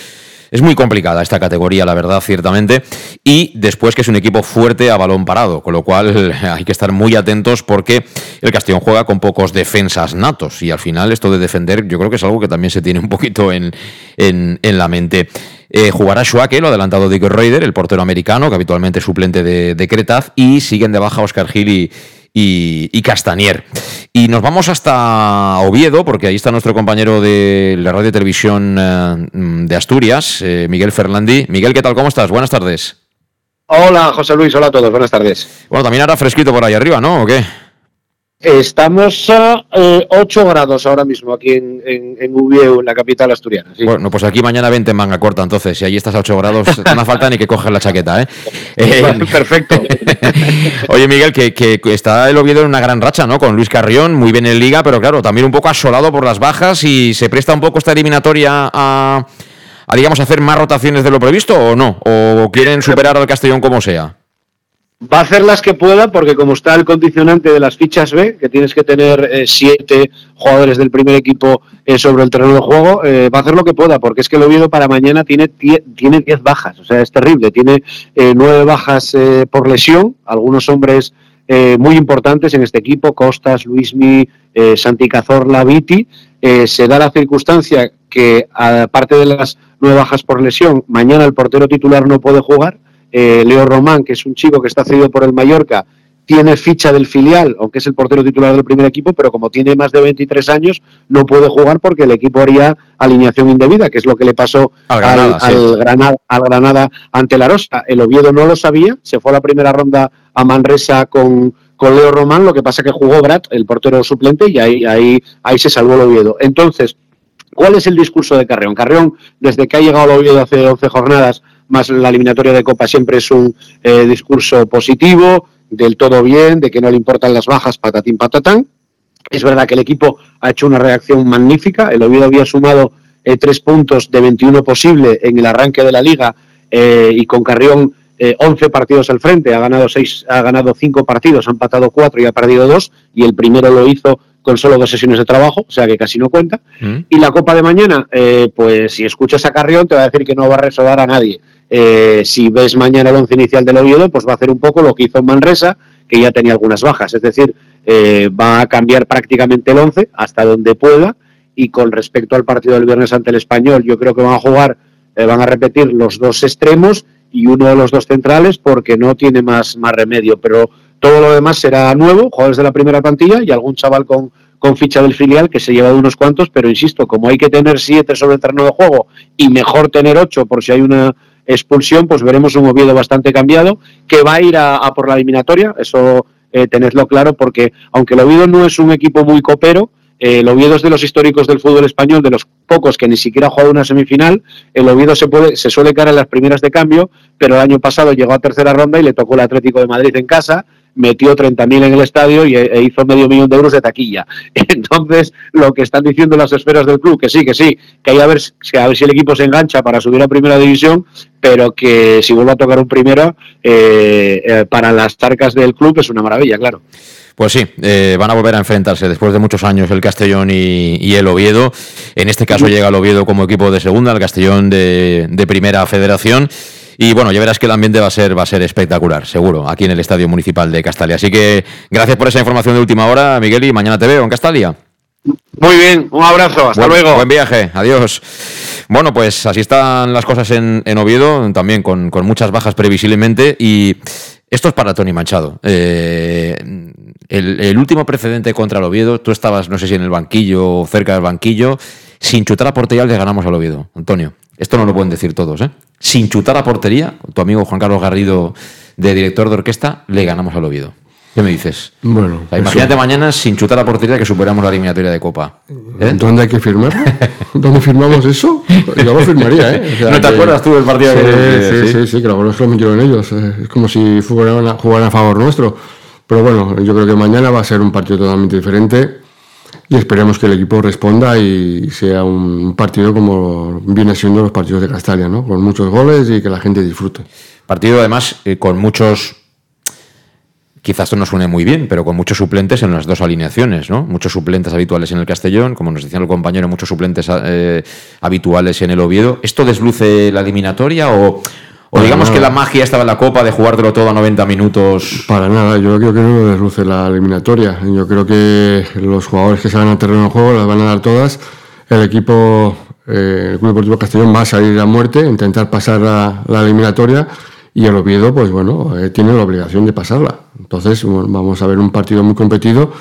Es muy complicada esta categoría, la verdad, ciertamente. Y después que es un equipo fuerte a balón parado, con lo cual hay que estar muy atentos porque el Castellón juega con pocos defensas natos. Y al final esto de defender yo creo que es algo que también se tiene un poquito en, en, la mente. Eh, jugará Schwake, lo adelantado Dick Raider, el portero americano, que habitualmente es suplente de, de Cretaz, y siguen de baja Oscar Gil y, y, Castanier. Y nos vamos hasta Oviedo, porque ahí está nuestro compañero de la radio y televisión eh, de Asturias, eh, Miguel Ferlandi. Miguel, ¿qué tal? ¿Cómo estás? Buenas tardes. Hola, José Luis. Hola a todos. Buenas tardes. Bueno, también hará fresquito por ahí arriba, ¿no? ¿O qué? Estamos a 8 eh, grados ahora mismo aquí en, en, en la capital asturiana. Bueno, pues aquí mañana 20 en manga corta, entonces, si allí estás a 8 grados, no hace falta ni que cojas la chaqueta, ¿eh? perfecto. Oye, Miguel, que, que, está el Oviedo en una gran racha, ¿no? Con Luis Carrión, muy bien en Liga, pero claro, también un poco asolado por las bajas y se presta un poco esta eliminatoria a, a digamos, hacer más rotaciones de lo previsto o no, o quieren superar al Castellón como sea. Va a hacer las que pueda porque como está el condicionante de las fichas B, que tienes que tener eh, siete jugadores del primer equipo eh, sobre el terreno de juego, eh, va a hacer lo que pueda porque es que el Oviedo para mañana tiene, tiene diez bajas, o sea, es terrible. Tiene nueve bajas por lesión, algunos hombres muy importantes en este equipo, Costas, Luismi, Santi Cazorla, Viti. se da la circunstancia que aparte de las nueve bajas por lesión, mañana el portero titular no puede jugar eh, Leo Román, que es un chico que está cedido por el Mallorca, tiene ficha del filial, aunque es el portero titular del primer equipo, pero como tiene más de 23 años, no puede jugar porque el equipo haría alineación indebida, que es lo que le pasó al Granada, al, Granada, ante la Rosa. El Oviedo no lo sabía, se fue a la primera ronda a Manresa con, con Leo Román, lo que pasa que jugó Brat, el portero suplente, y ahí, ahí, ahí se salvó el Oviedo. Entonces, ¿cuál es el discurso de Carreón? Carreón, desde que ha llegado al Oviedo hace 11 jornadas, más la eliminatoria de Copa siempre es un eh, discurso positivo, del todo bien, de que no le importan las bajas, patatín patatán. Es verdad que el equipo ha hecho una reacción magnífica, el Oviedo había sumado eh, tres puntos de 21 posible en el arranque de la liga eh, y con Carrión 11 partidos al frente, ha ganado seis, ha ganado cinco partidos, ha empatado cuatro y ha perdido dos, y el primero lo hizo con solo dos sesiones de trabajo, o sea que casi no cuenta. Mm. Y la Copa de mañana, pues si escuchas a Carrión te va a decir que no va a resolver a nadie. Eh, si ves mañana el once inicial del Oviedo, pues va a hacer un poco lo que hizo Manresa, que ya tenía algunas bajas. Es decir, eh, va a cambiar prácticamente el once hasta donde pueda. Y con respecto al partido del viernes ante el Español, yo creo que van a jugar eh, van a repetir los dos extremos y uno de los dos centrales porque no tiene más, más remedio. Pero todo lo demás será nuevo, jugadores de la primera plantilla y algún chaval con, con ficha del filial que se lleva de unos cuantos, pero insisto, como hay que tener siete sobre el terreno de juego y mejor tener ocho por si hay una expulsión, pues veremos un Oviedo bastante cambiado que va a ir a, por la eliminatoria, eso eh, tenedlo claro, porque aunque el Oviedo no es un equipo muy copero, eh, el Oviedo es de los históricos del fútbol español, de los pocos que ni siquiera ha jugado una semifinal. El Oviedo se, puede, se suele caer en las primeras de cambio, pero el año pasado llegó a tercera ronda y le tocó el Atlético de Madrid en casa, metió 30.000 en el estadio y, e hizo medio millón de euros de taquilla. Entonces, lo que están diciendo las esferas del club, que sí, que sí, que hay a ver, a ver si el equipo se engancha para subir a primera división, pero que si vuelve a tocar un primero, eh, eh, para las tarcas del club es una maravilla, claro. Pues sí, eh, van a volver a enfrentarse después de muchos años el Castellón y, el Oviedo. En este caso llega el Oviedo como equipo de segunda, el Castellón de, primera federación. Y bueno, ya verás que el ambiente va a ser va a ser espectacular, seguro, aquí en el Estadio Municipal de Castalia. Así que gracias por esa información de última hora, Miguel, y mañana te veo en Castalia. Muy bien, un abrazo, hasta luego. Buen viaje, adiós. Bueno, pues así están las cosas en, Oviedo, también con, con, muchas bajas previsiblemente. Y esto es para Tony Manchado. Eh, el, último precedente contra el Oviedo, tú estabas, no sé si en el banquillo o cerca del banquillo, sin chutar a portería le ganamos al Oviedo, Antonio. Esto no lo pueden decir todos, ¿eh? Sin chutar a portería, tu amigo Juan Carlos Garrido, de director de orquesta, le ganamos al Oviedo. ¿Qué me dices? Bueno, imagínate mañana sin chutar a portería que superamos la eliminatoria de Copa. ¿Eh? ¿Dónde hay que firmar? ¿Dónde firmamos eso? Yo lo firmaría, ¿eh? ¿No te acuerdas tú del partido sí, que sí, sí, sí, que lo lo metieron ellos. Es como si jugaran a favor nuestro. Pero bueno, yo creo que mañana va a ser un partido totalmente diferente y esperemos que el equipo responda y sea un partido como viene siendo los partidos de Castalia, ¿no? Con muchos goles y que la gente disfrute. Partido además eh, con muchos, quizás esto no suene muy bien, pero con muchos suplentes en las dos alineaciones, ¿no? Muchos suplentes habituales en el Castellón, como nos decía el compañero, muchos suplentes eh, habituales en el Oviedo. ¿Esto desluce la eliminatoria o, o digamos que la magia estaba en la copa de jugártelo todo a 90 minutos. Para nada, yo creo que no desluce la eliminatoria. Yo creo que los jugadores que salgan al terreno de juego las van a dar todas. El equipo, eh, el Club Deportivo Castellón va a salir a muerte, intentar pasar la, eliminatoria y el Oviedo, pues bueno, eh, tiene la obligación de pasarla. Entonces, vamos a ver un partido muy competido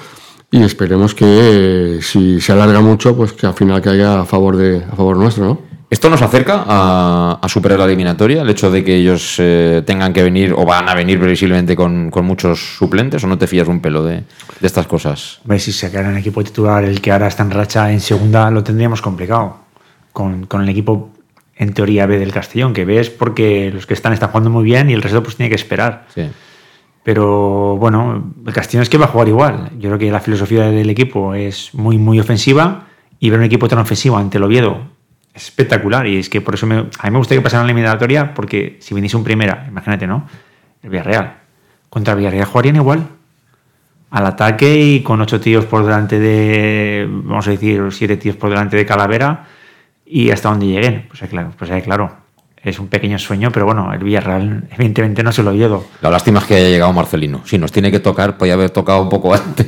y esperemos que eh, si se alarga mucho, pues que al final caiga a favor de a favor nuestro, ¿no? ¿Esto nos acerca a, superar la eliminatoria? El hecho de que ellos eh, tengan que venir o van a venir previsiblemente con, muchos suplentes o no te fías un pelo de, estas cosas? ver si se queda en el equipo titular el que ahora está en racha en segunda lo tendríamos complicado. Con, el equipo en teoría B del Castellón, que ves porque los que están están jugando muy bien y el resto pues tiene que esperar. Sí. Pero bueno, el Castellón es que va a jugar igual. Yo creo que la filosofía del equipo es muy, muy ofensiva y ver un equipo tan ofensivo ante el Oviedo espectacular. Y es que por eso me, a mí me gustaría que pasara la eliminatoria, porque si viniese un primera, imagínate, ¿no? El Villarreal. Contra el Villarreal jugarían igual. Al ataque y con ocho tíos por delante de, vamos a decir, siete tíos por delante de Calavera y hasta donde lleguen. Pues claro, pues claro es un pequeño sueño, pero bueno, el Villarreal evidentemente no se lo llevo. La lástima es que haya llegado Marcelino. Si nos tiene que tocar, podía haber tocado un poco antes.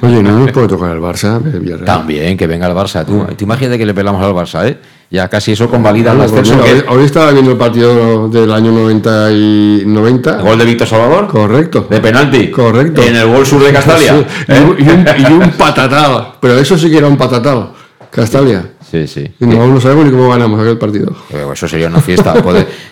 Oye, ¿no nos puede tocar el Barça, el Villarreal? También, que venga el Barça. Tú, tú imagínate que le pelamos al Barça, ¿eh? Ya casi eso convalida el ascenso. hoy, estaba viendo el partido del año 90 y 90. gol de Víctor Salvador? Correcto. ¿De penalti? Correcto. En el gol sur de Castalia. ¿eh? Y, un, y un patatado. Pero eso sí que era un patatado. Castalia. Sí, sí. no, sabemos ni cómo ganamos aquel partido. Eh, eso sería una fiesta.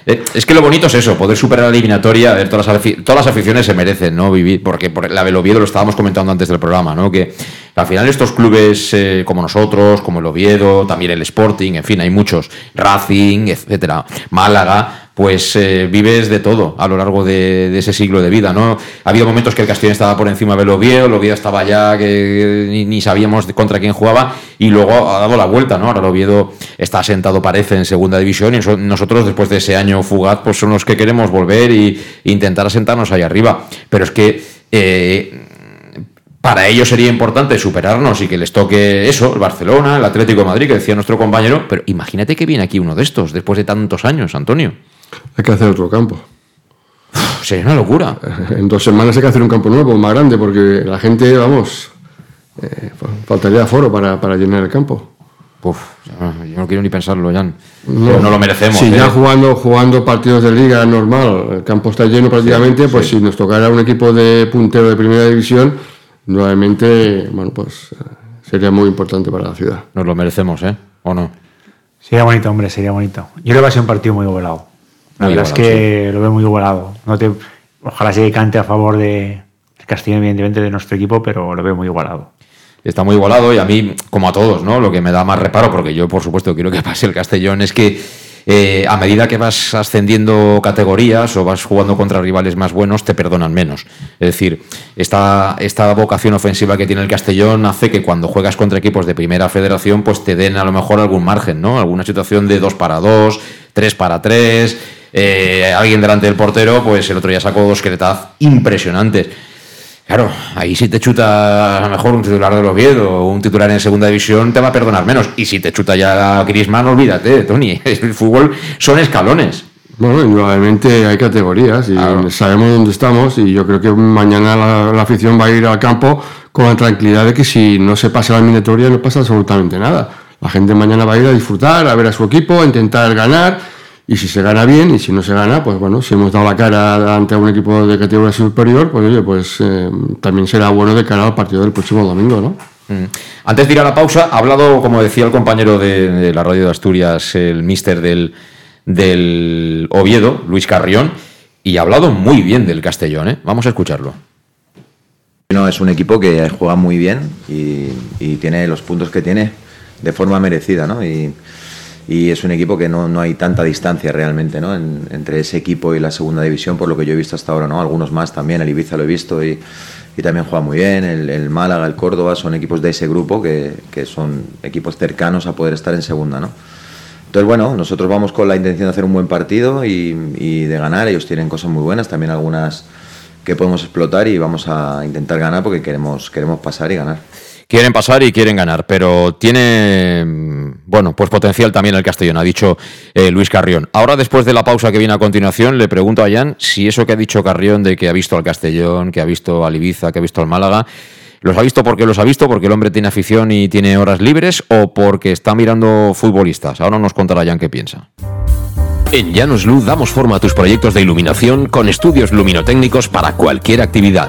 Eh, es que lo bonito es eso, poder superar la eliminatoria. ver, todas, las todas las aficiones se merecen, ¿no? Vivir, porque por la del Oviedo lo estábamos comentando antes del programa, ¿no? Que al final estos clubes eh, como nosotros, como el Oviedo, también el Sporting, en fin, hay muchos, Racing, etcétera, Málaga, pues eh, vives de todo a lo largo de, ese siglo de vida, ¿no? Ha habido momentos que el Castellón estaba por encima del Oviedo, el estaba ya que ni, sabíamos contra quién jugaba y luego ha dado la vuelta, ¿no? Ahora el Oviedo está sentado, parece, en segunda división y nosotros después de ese año fugaz, pues son los que queremos volver e intentar asentarnos ahí arriba. Pero es que... Eh, para ellos sería importante superarnos y que les toque eso, el Barcelona, el Atlético de Madrid, que decía nuestro compañero, pero imagínate que viene aquí uno de estos después de tantos años, Antonio. Hay que hacer otro campo. sería una locura. En dos semanas hay que hacer un campo nuevo, más grande, porque la gente, vamos, eh, faltaría foro para, llenar el campo. Uf, yo no quiero ni pensarlo, Jan. No, no lo merecemos. Si ¿eh? ya jugando, jugando partidos de liga normal, el campo está lleno prácticamente, pues si nos tocara un equipo de puntero de primera división, nuevamente, bueno, pues eh, sería muy importante para la ciudad. Nos lo merecemos, ¿eh? ¿O no? Sería bonito, hombre, sería bonito. Yo creo que va a ser un partido muy igualado. La verdad es que lo veo muy igualado. No te, ojalá se cante a favor de Castellón, evidentemente, de nuestro equipo, pero lo veo muy igualado. Está muy igualado y a mí, como a todos, ¿no? Lo que me da más reparo, porque yo, por supuesto, quiero que pase el Castellón, es que eh, a medida que vas ascendiendo categorías o vas jugando contra rivales más buenos, te perdonan menos. Es decir, esta, esta vocación ofensiva que tiene el Castellón hace que cuando juegas contra equipos de primera federación, pues te den a lo mejor algún margen, ¿no? Alguna situación de 2 para 2, 3 para 3, eh, alguien delante del portero, pues el otro día sacó dos cretaz impresionantes. Claro, ahí si te chuta a lo mejor un titular del Oviedo o un titular en segunda división, te va a perdonar menos. Y si te chuta ya Griezmann, olvídate, Tony. El fútbol son escalones. Bueno, indudablemente hay categorías y sabemos dónde estamos y yo creo que mañana la, la afición va a ir al campo con la tranquilidad de que si no se pasa la eliminatoria no pasa absolutamente nada. La gente mañana va a ir a disfrutar, a ver a su equipo, a intentar ganar y si se gana bien y si no se gana, pues bueno, si hemos dado la cara ante un equipo de categoría superior, pues oye, pues eh, también será bueno de cara al partido del próximo domingo, ¿no? Mm. Antes de ir a la pausa, ha hablado, como decía el compañero de, de la radio de Asturias, el mister del, del Oviedo, Luis Carrión, y ha hablado muy bien del Castellón, ¿eh? Vamos a escucharlo. No, es un equipo que juega muy bien y, y tiene los puntos que tiene de forma merecida, ¿no? Y, y es un equipo que no, no hay tanta distancia realmente, ¿no? En- entre ese equipo y la segunda división, por lo que yo he visto hasta ahora, ¿no? Algunos más también, el Ibiza lo he visto y, y también juega muy bien, el, el Málaga, el Córdoba, son equipos de ese grupo que, que son equipos cercanos a poder estar en segunda, ¿no? Entonces, bueno, nosotros vamos con la intención de hacer un buen partido y, y de ganar. Ellos tienen cosas muy buenas, también algunas que podemos explotar y vamos a intentar ganar porque queremos, queremos pasar y ganar. Quieren pasar y quieren ganar, pero tiene, mm, bueno, pues potencial también el Castellón, ha dicho eh, Luis Carrión. Ahora, después de la pausa que viene a continuación, le pregunto a Jan si eso que ha dicho Carrión de que ha visto al Castellón, que ha visto al Ibiza, que ha visto al Málaga, ¿los ha visto porque los ha visto, porque el hombre tiene afición y tiene horas libres o porque está mirando futbolistas? Ahora nos contará Jan qué piensa. En Llanos Luz damos forma a tus proyectos de iluminación con estudios luminotécnicos para cualquier actividad.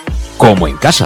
como en casa.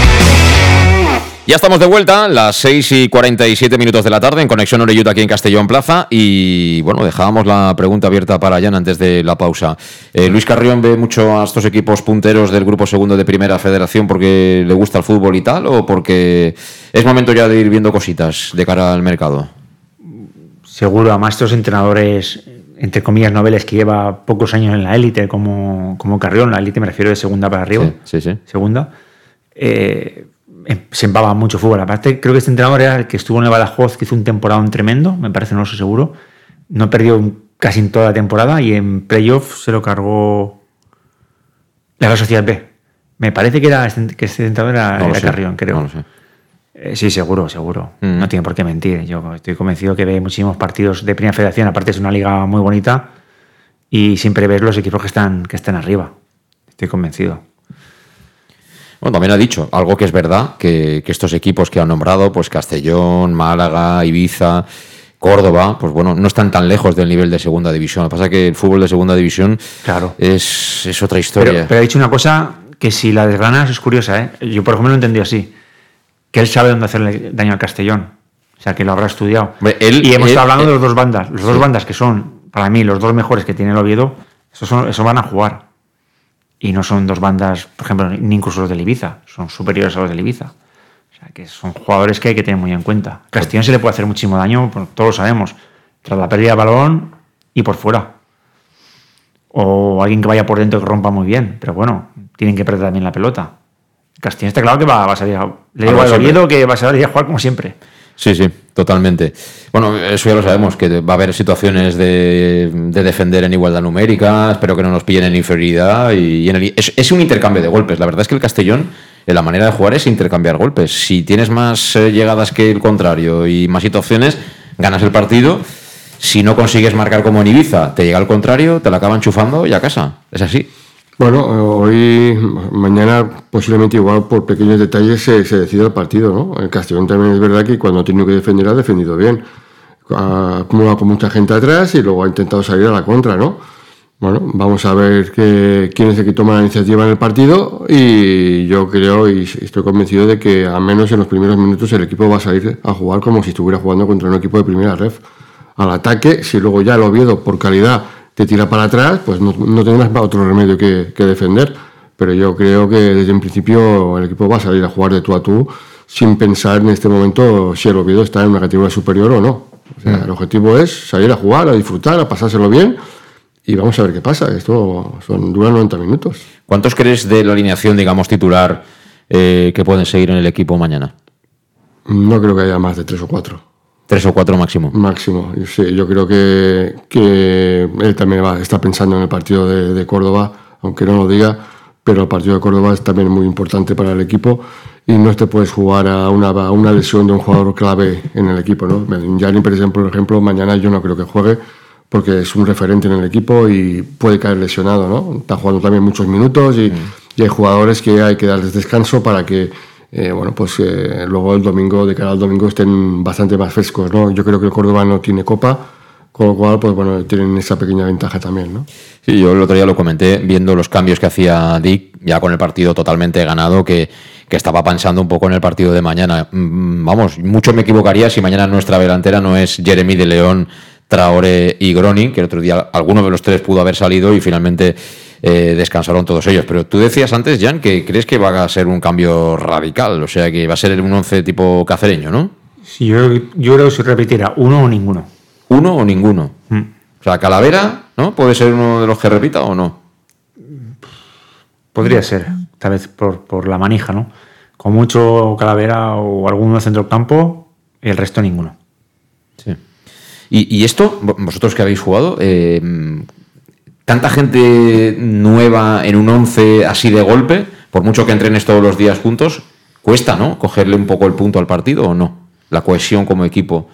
Ya estamos de vuelta, las 6 y 47 minutos de la tarde en Conexión Oreyuta aquí en Castellón Plaza. Y bueno, dejábamos la pregunta abierta para Jan antes de la pausa. Eh, Luis Carrión ve mucho a estos equipos punteros del Grupo Segundo de Primera Federación porque le gusta el fútbol y tal, o porque es momento ya de ir viendo cositas de cara al mercado. Seguro, además estos entrenadores, entre comillas, noveles que lleva pocos años en la élite, como, como Carrión, la élite me refiero de segunda para arriba. Sí, sí. Segunda. eh, se empaba mucho fútbol. Aparte, creo que este entrenador era el que estuvo en el Badajoz, que hizo un temporada tremendo, me parece, no lo sé seguro. No perdió casi en toda la temporada y en playoff se lo cargó la Real Sociedad B. Me parece que, era este, que este entrenador era, No era Carrión, creo. no lo sé. Eh, sí, seguro, seguro. Mm. No tiene por qué mentir. Yo estoy convencido que ve muchísimos partidos de Primera Federación. Aparte, es una liga muy bonita y siempre ves los equipos que están, que están arriba. Estoy convencido. Bueno, también ha dicho algo que es verdad, que, que estos equipos que han nombrado, pues Castellón, Málaga, Ibiza, Córdoba, pues bueno, no están tan lejos del nivel de segunda división. Lo que pasa es que el fútbol de segunda división Claro. es, es otra historia. Pero, pero ha dicho una cosa que si la desgranas es curiosa, ¿eh? Yo, por ejemplo, lo entendí así. Que él sabe dónde hacerle daño al Castellón. O sea, que lo habrá estudiado. Hombre, él- y hemos él- estado hablando de los dos bandas. Los dos bandas que son, para mí, los dos mejores que tiene el Oviedo, esos, son, esos van a jugar. Y no son dos bandas, por ejemplo, ni incluso los del Ibiza. Son superiores a los del Ibiza. O sea, que son jugadores que hay que tener muy en cuenta. Castellón se le puede hacer muchísimo daño, pues, todos lo sabemos. Tras la pérdida de balón y por fuera. O alguien que vaya por dentro que rompa muy bien. Pero bueno, tienen que perder también la pelota. Castellón está claro que va, va a salir a, Le digo siempre. Oviedo que va a salir a jugar como siempre. Sí, sí, totalmente. Bueno, eso ya lo sabemos, que va a haber situaciones de, de defender en igualdad numérica, espero que no nos pillen en inferioridad. Y, en el, es, un intercambio de golpes. La verdad es que el Castellón, la manera de jugar es intercambiar golpes. Si tienes más eh, llegadas que el contrario y más situaciones, ganas el partido. Si no consigues marcar como en Ibiza, te llega al contrario, te la acaban chufando y a casa. Es así. Bueno, hoy, mañana, posiblemente igual por pequeños detalles se, se decide el partido, ¿no? El Castellón también es verdad que cuando ha tenido que defender ha defendido bien. Ha acumulado con mucha gente atrás y luego ha intentado salir a la contra, ¿no? Bueno, vamos a ver que, quién es el que toma la iniciativa en el partido y yo creo y estoy convencido de que al menos en los primeros minutos el equipo va a salir a jugar como si estuviera jugando contra un equipo de primera ref. Al ataque, si luego ya el Oviedo por calidad te tira para atrás, pues no, no tendrás otro remedio que, que, defender. Pero yo creo que desde un principio el equipo va a salir a jugar de tú a tú sin pensar en este momento si el Oviedo está en una categoría superior o no. O sea, mm. el objetivo es salir a jugar, a disfrutar, a pasárselo bien y vamos a ver qué pasa. Esto son, dura 90 minutos. ¿Cuántos crees de la alineación, digamos, titular eh, que pueden seguir en el equipo mañana? No creo que haya más de tres o cuatro. Tres o cuatro máximo. Máximo, sí, yo creo que, que él también va, está pensando en el partido de, de, Córdoba, aunque no lo diga, pero el partido de Córdoba es también muy importante para el equipo y no te puedes jugar a una, a una lesión de un jugador clave en el equipo. ¿no? Jani, por ejemplo, por ejemplo, mañana yo no creo que juegue porque es un referente en el equipo y puede caer lesionado. ¿no? Está jugando también muchos minutos y, mm. y hay jugadores que hay que darles descanso para que eh, bueno, pues eh, luego el domingo, de cara al domingo, estén bastante más frescos, ¿no? Yo creo que el Córdoba no tiene copa, con lo cual, pues bueno, tienen esa pequeña ventaja también, ¿no? Sí, yo el otro día lo comenté, viendo los cambios que hacía Dick, ya con el partido totalmente ganado, que, que estaba pensando un poco en el partido de mañana. Mm, vamos, mucho me equivocaría si mañana nuestra delantera no es Jeremy de León, Traore y Groning, que el otro día alguno de los tres pudo haber salido y finalmente eh, descansaron todos ellos. Pero tú decías antes, Jan, que crees que va a ser un cambio radical, o sea, que va a ser un once tipo cacereño, ¿no? Sí, yo, yo creo que se repetirá uno o ninguno. ¿Uno o ninguno? Mm. O sea, Calavera, ¿no? ¿Puede ser uno de los que repita o no? Podría ser, tal vez por, por la manija, ¿no? Con mucho Calavera o alguno de centro campo, el resto ninguno. Sí. Y, y esto, vosotros que habéis jugado, eh, tanta gente nueva en un 11 así de golpe, por mucho que entrenes todos los días juntos, cuesta, ¿no? Cogerle un poco el punto al partido o no. La cohesión como equipo.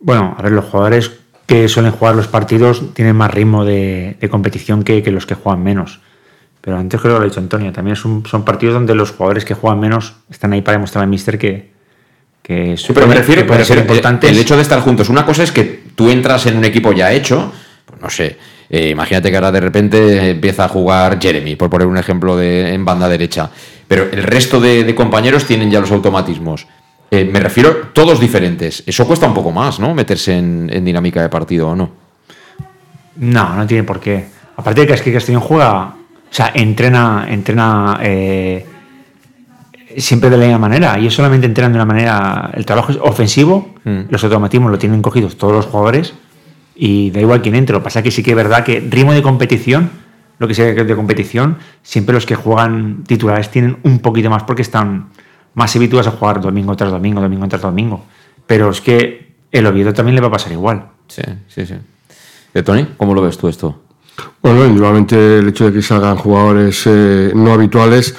Bueno, a ver, los jugadores que suelen jugar los partidos tienen más ritmo de, de competición que, que, los que juegan menos. Pero antes creo que lo ha dicho Antonio, también son, son partidos donde los jugadores que juegan menos están ahí para demostrar al míster que, que es pero me refiero, que ser importante. El, el hecho de estar juntos. Una cosa es que tú entras en un equipo ya hecho, pues no sé, eh, imagínate que ahora de repente empieza a jugar Jeremy, por poner un ejemplo de, en banda derecha. Pero el resto de, de compañeros tienen ya los automatismos. Eh, me refiero todos diferentes. Eso cuesta un poco más, ¿no? Meterse en, en, dinámica de partido o no. No, no tiene por qué. Aparte de que es que Castellón juega, o sea, entrena, entrena eh, siempre de la misma manera. Y solamente entrenan de una manera. El trabajo es ofensivo, mm. los automatismos lo tienen cogidos todos los jugadores y da igual quién entre. Lo que pasa es que sí que es verdad que ritmo de competición, lo que sea de competición, siempre los que juegan titulares tienen un poquito más porque están más habituados a jugar domingo tras domingo, domingo tras domingo. Pero es que el Oviedo también le va a pasar igual. Sí, sí, sí. ¿De Tony? ¿Cómo lo ves tú esto? Bueno, indudablemente el hecho de que salgan jugadores eh, no habituales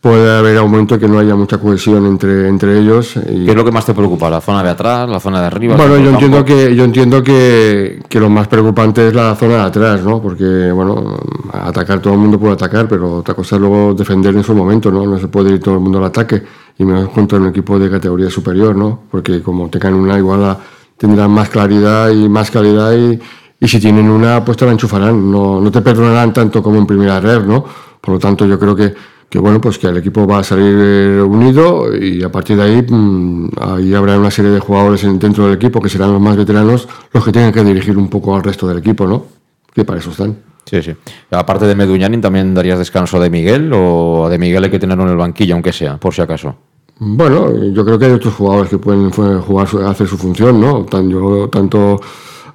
puede haber un momento que no haya mucha cohesión entre, entre ellos. Y... ¿Qué es lo que más te preocupa? ¿La zona de atrás, la zona de arriba? Bueno, yo entiendo, que, yo entiendo que, que, lo más preocupante es la zona de atrás, ¿no? Porque, bueno, atacar todo el mundo puede atacar, pero otra cosa es luego defender en su momento, ¿no? No se puede ir todo el mundo al ataque, y menos contra un equipo de categoría superior, ¿no? Porque como tengan una igual tendrán más claridad y más calidad y, y si tienen una, pues te la enchufarán, no, no te perdonarán tanto como en primera red, ¿no? Por lo tanto, yo creo que que bueno, pues que el equipo va a salir eh, unido y a partir de ahí, mmm, ahí habrá una serie de jugadores dentro del equipo que serán los más veteranos los que tengan que dirigir un poco al resto del equipo, ¿no? Que para eso están. Sí, sí. Aparte de Meduñanin, ¿también darías descanso de Miguel o de Miguel hay que tenerlo en el banquillo, aunque sea, por si acaso? Bueno, yo creo que hay otros jugadores que pueden jugar, hacer su función, ¿no? Tanto, tanto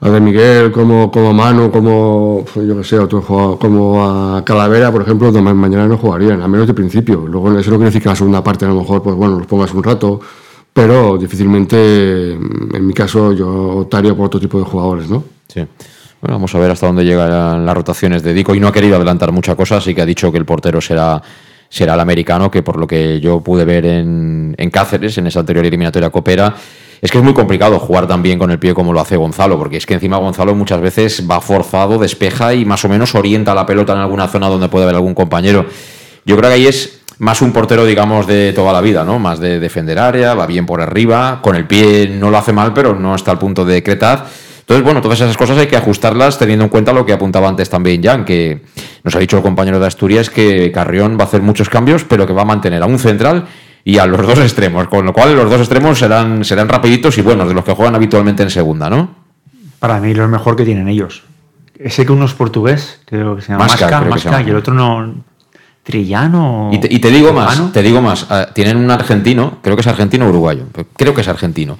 a de Miguel, como, como Manu, como yo que sé, otro jugador, como a Calavera, por ejemplo, mañana no jugarían, a menos de principio. Luego eso no quiere decir que la segunda parte a lo mejor, pues bueno, los pongas un rato, pero difícilmente, en mi caso, yo optaría por otro tipo de jugadores, ¿no? Sí. Bueno, vamos a ver hasta dónde llegan las rotaciones de Dico y no ha querido adelantar mucha cosa, así que ha dicho que el portero será, será el americano, que por lo que yo pude ver en, Cáceres, en esa anterior eliminatoria Copera, es que es muy complicado jugar tan bien con el pie como lo hace Gonzalo, porque es que encima Gonzalo muchas veces va forzado, despeja y más o menos orienta la pelota en alguna zona donde puede haber algún compañero. Yo creo que ahí es más un portero, digamos, de toda la vida, ¿no? Más de defender área, va bien por arriba, con el pie no lo hace mal, pero no está al punto de cretaz. Entonces, bueno, todas esas cosas hay que ajustarlas teniendo en cuenta lo que apuntaba antes también Jan, que nos ha dicho el compañero de Asturias que Carrión va a hacer muchos cambios, pero que va a mantener a un central y a los dos extremos, con lo cual los dos extremos serán, serán rapiditos y buenos, de los que juegan habitualmente en segunda, ¿no? Para mí lo mejor que tienen ellos. Sé que uno es portugués, creo que se llama Masca, se llama. y el otro no... Trillano. Y te, y te digo más, te digo más. eh, tienen un argentino, creo que es argentino o uruguayo, creo que es argentino,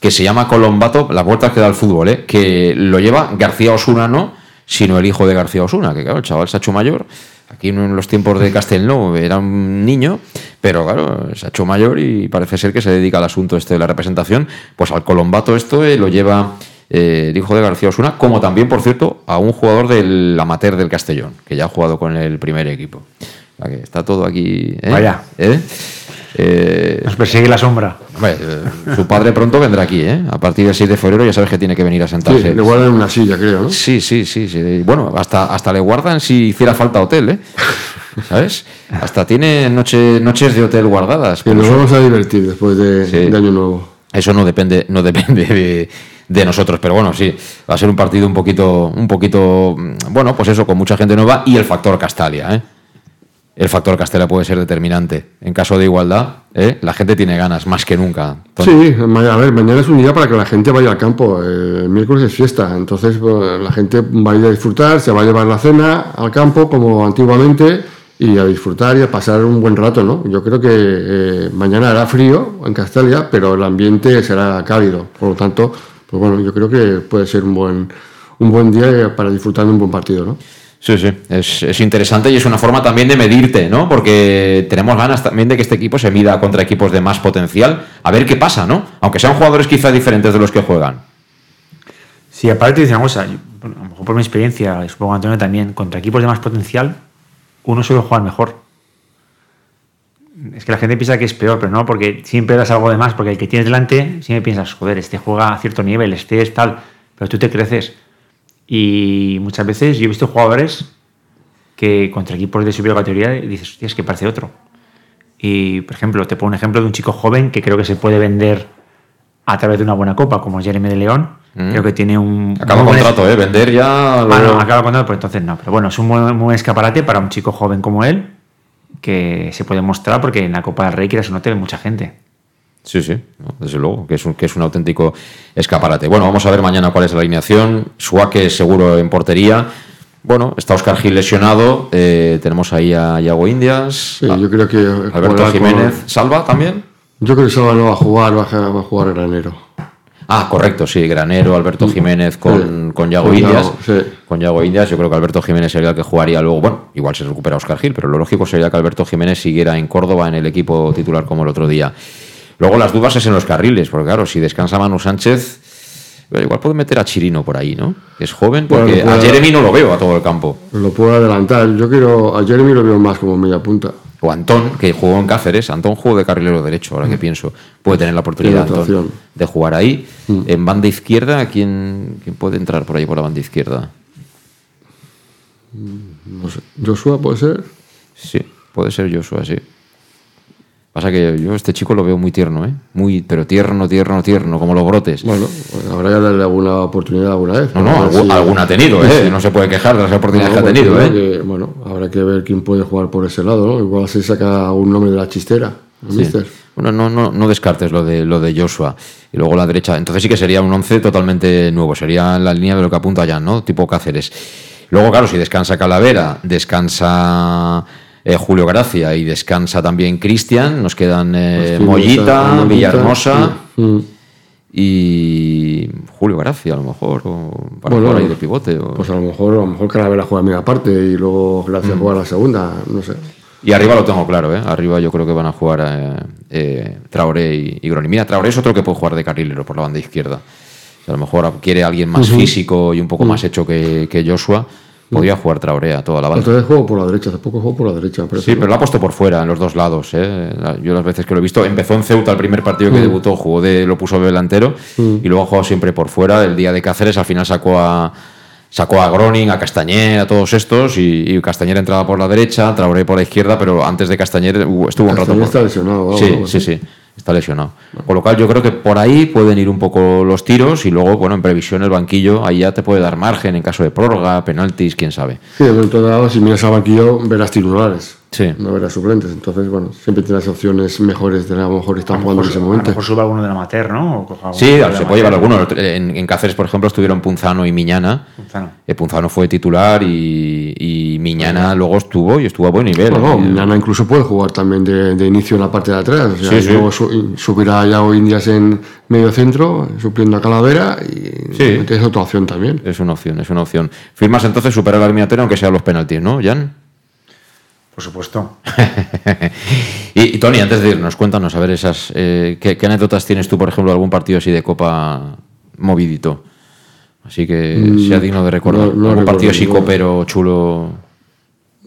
que se llama Colombato, las vueltas que da el fútbol, ¿eh? que lo lleva García Osuna, no, sino el hijo de García Osuna, que claro, el chaval se ha hecho mayor. Aquí en los tiempos de Castelnau era un niño, pero claro, se ha hecho mayor y parece ser que se dedica al asunto este de la representación. Pues al Colombato esto eh, lo lleva eh, el hijo de García Osuna, como también, por cierto, a un jugador del amateur del Castellón, que ya ha jugado con el primer equipo. O sea que está todo aquí. ¿eh? Vaya. ¿Eh? Eh, Nos persigue la sombra. hombre, eh, su padre pronto vendrá aquí, ¿eh? A partir del 6 de febrero ya sabes que tiene que venir a Sí, sentarse. le guardan una silla, creo, ¿no? Sí, sí, sí, sí. Bueno, hasta, hasta le guardan si hiciera falta hotel, ¿eh? ¿Sabes? Hasta tiene noche, noches de hotel guardadas. Que por nos eso- vamos a divertir después de, Sí. de Año Nuevo. Eso no depende, no depende de, de nosotros, pero bueno, sí, va a ser un partido un poquito, un poquito, mm, bueno, pues eso, con mucha gente nueva y el factor Castalia, ¿eh? El factor Castalia puede ser determinante. En caso de igualdad, ¿eh? la gente tiene ganas más que nunca. Sí, ma- a ver, mañana es un día para que la gente vaya al campo. El miércoles es fiesta, entonces pues, la gente va a ir a disfrutar, se va a llevar la cena al campo como antiguamente y a disfrutar y a pasar un buen rato, ¿no? Yo creo que eh, mañana hará frío en Castalia, pero el ambiente será cálido. Por lo tanto, pues bueno, yo creo que puede ser un buen, un buen día para disfrutar de un buen partido, ¿no? Sí, sí, es, es interesante y es una forma también de medirte, ¿no? Porque tenemos ganas también de que este equipo se mida contra equipos de más potencial, a ver qué pasa, ¿no? Aunque sean jugadores quizá diferentes de los que juegan. Sí, aparte te dice una cosa, yo, bueno, a lo mejor por mi experiencia, y supongo Antonio también, contra equipos de más potencial, uno suele jugar mejor. Es que la gente piensa que es peor, pero no, porque siempre das algo de más, porque el que tienes delante siempre piensas, joder, este juega a cierto nivel, este es tal, pero tú te creces. Y muchas veces yo he visto jugadores que contra equipos de superior categoría dices, hostia, es que parece otro. Y, por ejemplo, te pongo un ejemplo de un chico joven que creo que se puede vender a través de una buena copa, como Jeremy de León. Mm. Creo que tiene un. Acaba buen- contrato, ¿eh? Vender ya... Ah, luego- no, acaba contrato, pues entonces no. Pero bueno, es un buen escaparate para un chico joven como él que se puede mostrar porque en la Copa del Rey, quieras o no, te ve mucha gente. Sí, sí, desde luego, que es, un, que es un auténtico escaparate. Bueno, vamos a ver mañana cuál es la alineación. Suárez seguro en portería. Bueno, está Oscar Gil lesionado. eh, tenemos ahí a Yago Indias. Sí, yo creo que Alberto Jiménez. con- ¿Salva también? Yo creo que Salva no va a jugar, va a, va a jugar Granero. Ah, correcto, sí, Granero, Alberto Jiménez con, Sí. con Yago Con Indias. Yago, sí. Con Yago Indias, yo creo que Alberto Jiménez sería el que jugaría luego. Bueno, igual se recupera Oscar Gil, pero lo lógico sería que Alberto Jiménez siguiera en Córdoba en el equipo titular como el otro día. Luego las dudas es en los carriles, porque claro, si descansa Manu Sánchez, bueno, igual puede meter a Chirino por ahí, ¿no? Es joven, Bueno, porque a Jeremy no lo veo a todo el campo. Lo puedo adelantar. Yo quiero. A Jeremy lo veo más como media punta. O Antón, que jugó en Cáceres. Antón jugó de carrilero derecho, ahora que pienso. Puede tener la oportunidad Antón, de jugar ahí. En banda izquierda, ¿quién, ¿quién puede entrar por ahí por la banda izquierda? No sé. Joshua puede ser. Sí, puede ser Joshua, sí. Pasa que yo este chico lo veo muy tierno, ¿eh? Muy, pero tierno, tierno, tierno, como los brotes. Bueno, pues habrá que darle alguna oportunidad alguna vez. No, no, si- alguna ha tenido, ¿eh? No se puede quejar de las oportunidades No, que ha tenido, pues, ¿eh? que, bueno, habrá que ver quién puede jugar por ese lado, ¿no? Igual se saca un nombre de la chistera. el Sí. míster. Bueno, no, no, no descartes lo de, lo de Joshua. Y luego la derecha. Entonces sí que sería un 11 totalmente nuevo. Sería la línea de lo que apunta ya, ¿no? Tipo Cáceres. Luego, claro, si descansa Calavera, descansa eh, Julio Gracia y descansa también Cristian, nos quedan eh, Mollita, Mollita, Villahermosa sí. Mm. y Julio Gracia, a lo mejor, o para Bueno, jugar ahí de pivote. o- Pues a lo mejor, a lo mejor Calavera juega media parte y luego Gracia Mm. juega la segunda, no sé. Y arriba lo tengo claro, ¿eh? Arriba yo creo que van a jugar eh, eh, Traoré y, y Groni. Mira, Traoré es otro que puede jugar de carrilero por la banda izquierda. A lo mejor quiere alguien más físico y un poco Ujú. más hecho que, que Joshua. Podría jugar Traoré a toda la banda. Vez juego por la derecha, hace poco juego por la derecha. parece, Sí, pero lo ha puesto por fuera, en los dos lados. ¿eh? Yo las veces que lo he visto, empezó en Ceuta el primer partido que Mm. debutó, jugó de, lo puso de delantero Mm. y luego ha jugado siempre por fuera. El día de Cáceres al final sacó a sacó a Groning, a Castañer, a todos estos y, y Castañer entraba por la derecha, Traoré por la izquierda, pero antes de Castañer estuvo un rato por está lesionado Sí, sí, sí. Está lesionado. Con lo cual yo creo que por ahí pueden ir un poco los tiros y luego, bueno, en previsión el banquillo ahí ya te puede dar margen en caso de prórroga, penaltis, quién sabe. Sí, de momento dado, si miras al banquillo, verás titulares. Sí. No verás suplentes. Entonces, bueno, siempre tienes opciones mejores de a lo mejor están jugando en ese A lo momento. mejor suba alguno del amateur, ¿no? O Sí, se puede llevar alguno. En, en Cáceres, por ejemplo, estuvieron Punzano y Miñana. Punzano. Eh, Punzano fue titular y, y Miñana luego estuvo y estuvo a buen nivel. Bueno, Nana incluso puede jugar también de, de inicio en la parte de atrás. O sea, Sí, sí. luego su- subirá ya o Indias en medio centro, supliendo a Calavera y Sí. es otra opción también. Es una opción, es una opción. Firmas entonces superar la eliminatoria aunque sea los penaltis, ¿no, Jan? Por supuesto. y, y, Tony, antes de irnos, cuéntanos, a ver, esas, eh, ¿qué, qué anécdotas tienes tú, por ejemplo, de algún partido así de Copa movidito? Así que Mm, sea digno de recordar. no- no algún partido así ninguno. copero, chulo.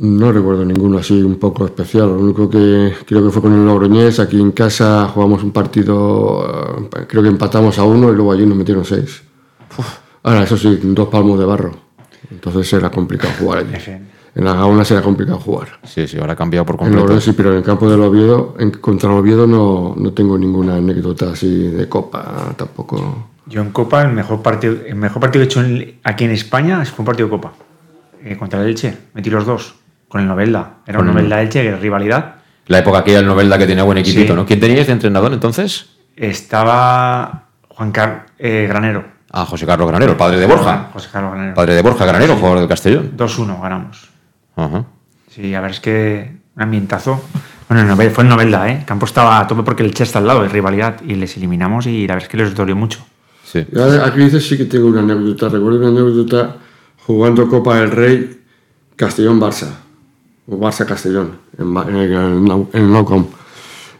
No recuerdo ninguno así un poco especial. Lo único que creo que fue con el Logroñés. Aquí en casa jugamos un partido, eh, creo que empatamos a uno y luego allí nos metieron seis. Ahora, eso sí, dos palmos de barro. Entonces era complicado jugar allí. En las gaunas era complicado jugar. Sí, sí, ahora ha cambiado por En completo. Logroñés sí, pero en el campo del Oviedo, en, contra el Oviedo no, no tengo ninguna anécdota así de copa tampoco. Yo en Copa, el mejor partido, el mejor partido que he hecho en- aquí en España fue un partido de Copa. Eh, contra el Elche. Metí los dos. Con el Novelda. Era un Novelda Elche, que era rivalidad. La época aquella del Novelda que tenía buen equipito, Sí. ¿no? ¿Quién teníais de entrenador entonces? Estaba Juan Carlos Granero. Ah, José Carlos Granero, el padre de Borja. José Carlos Granero. Padre de Borja Granero, jugador del Castellón. 2-1 ganamos. Ajá. Sí, a ver, es que un ambientazo. Bueno, fue el Novelda, ¿eh? El campo estaba a tope porque el Che está al lado, de rivalidad. Y les eliminamos y la verdad es que les dolió mucho. Sí. Aquí dices sí que tengo una anécdota. Recuerdo una anécdota jugando Copa del Rey Castellón-Barça. O Barça-Castellón. En, Ba- en el, en en el Camp.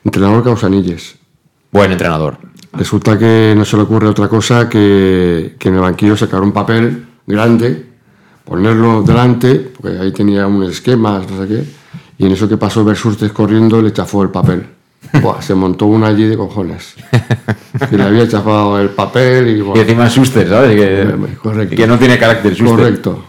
Entrenador Causanilles. Buen entrenador. Resulta que no se le ocurre otra cosa que, que en el banquillo sacar un papel grande, ponerlo delante, porque ahí tenía un esquema, no sé qué, y en eso que pasó Versurtes corriendo le chafó el papel. Buah, se montó una allí de cojones. Que le había chafado el papel y... Y encima Schuster, ¿sabes? Que, Correcto. que no tiene carácter Schuster. Correcto.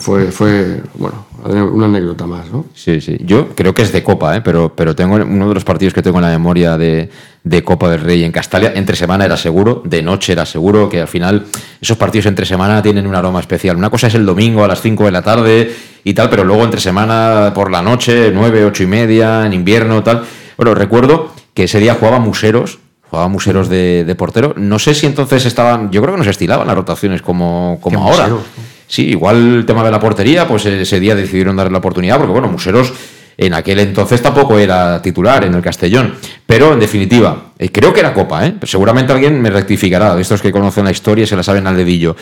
Fue, fue, bueno, una anécdota más, ¿no? Sí, sí. Yo creo que es de Copa, ¿eh? pero, pero tengo uno de los partidos que tengo en la memoria de, de Copa del Rey en Castalia. Entre semana era seguro, de noche era seguro, que al final esos partidos entre semana tienen un aroma especial. Una cosa es el domingo a las 5 de la tarde y tal, pero luego entre semana por la noche, 9, 8 y media, en invierno, tal. Bueno, recuerdo que ese día jugaba Museros, jugaba Museros de, de portero. No sé si entonces estaban, yo creo que no se estilaban las rotaciones como, como ¿Qué ahora. Sí, igual el tema de la portería, pues ese día decidieron darle la oportunidad, porque bueno, Museros en aquel entonces tampoco era titular en el Castellón. Pero en definitiva, eh, creo que era Copa, ¿eh? Seguramente alguien me rectificará, de estos que conocen la historia se la saben al dedillo.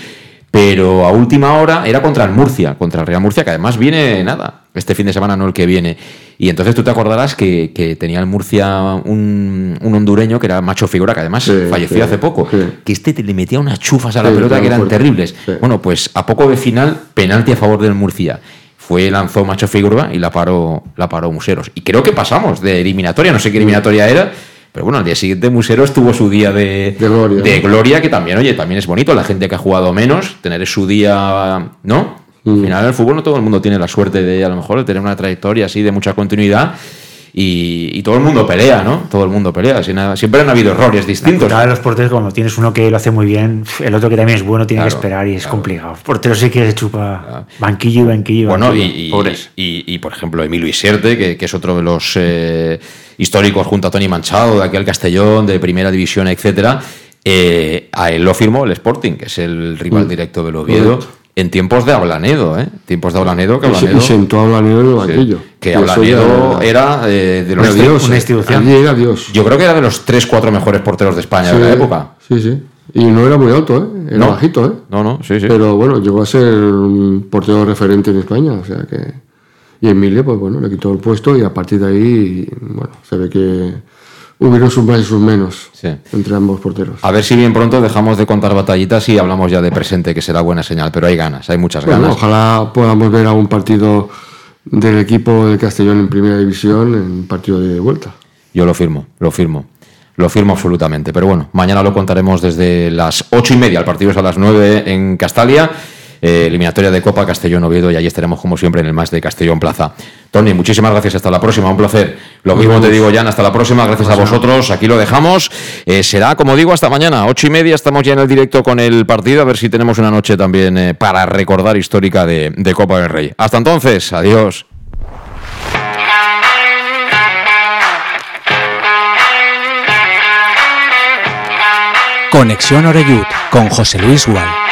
Pero a última hora era contra el Murcia, contra el Real Murcia, que además viene nada, este fin de semana no el que viene. Y entonces tú te acordarás que, que tenía el Murcia un, un hondureño que era Macho Figura, que además Sí, falleció sí, hace poco, sí. que este te le metía unas chufas a la pelota que eran fuerte. terribles. Bueno, pues a poco de final, penalti a favor del Murcia. Fue, lanzó Macho Figura y la paró, la paró Museros. Y creo que pasamos de eliminatoria, no sé qué eliminatoria era, pero bueno, al día siguiente Museros tuvo su día de, De gloria, de gloria, que también, oye, también es bonito. La gente que ha jugado menos, tener su día, ¿no? Mm. Al final, en el fútbol no todo el mundo tiene la suerte de, a lo mejor, de tener una trayectoria así de mucha continuidad. Y, y todo el mundo pelea, ¿no? Todo el mundo pelea. Si nada- Siempre han habido errores distintos. Cada de los porteros, cuando tienes uno que lo hace muy bien, el otro que también es bueno, tiene Claro, que esperar y es complicado. El portero sí que se chupa banquillo y banquillo. Bueno, y, banquillo. y- Pobres. y- y, por ejemplo, Emilio Isierte, que, que es otro de los eh, históricos junto a Tony Manchado, de aquí al Castellón, de Primera División, etcétera, eh, a él lo firmó el Sporting, que es el rival Mm. directo del Oviedo, Correcto. En tiempos de Ablanedo, ¿eh? Tiempos de Ablanedo, que y Ablanedo, sentó a Blanero en el banquillo. que Ablanedo era eh, de los Era Dios, eh. Allí era Dios. Yo creo que era de los 3-4 mejores porteros de España Sí, de la época. Sí, sí. Y no era muy alto, ¿eh? Era No. bajito, ¿eh? No, no, sí, sí. Pero bueno, llegó a ser un portero referente en España, o sea que... y Emilio, pues bueno, le quitó el puesto y a partir de ahí, bueno, se ve que hubieron sus más y sus menos entre ambos porteros. A ver si bien pronto dejamos de contar batallitas y hablamos ya de presente, que será buena señal, pero hay ganas, hay muchas Bueno, ganas. ojalá podamos ver algún partido del equipo de Castellón en primera división en partido de vuelta. Yo lo firmo, lo firmo. Lo firmo absolutamente. Pero bueno, mañana lo contaremos desde las ocho y media. El partido es a las nueve en Castalia. Eh, eliminatoria de Copa Castellón Oviedo y allí estaremos como siempre en el más de Castellón Plaza. Tony, muchísimas gracias, hasta la próxima, un placer. Lo mismo te digo, Jan, hasta la próxima, gracias a vosotros, aquí lo dejamos. Eh, será, como digo, hasta mañana, ocho y media, estamos ya en el directo con el partido, a ver si tenemos una noche también eh, para recordar histórica de, de Copa del Rey. Hasta entonces, adiós. Conexión Oreyud con José Luis Gual.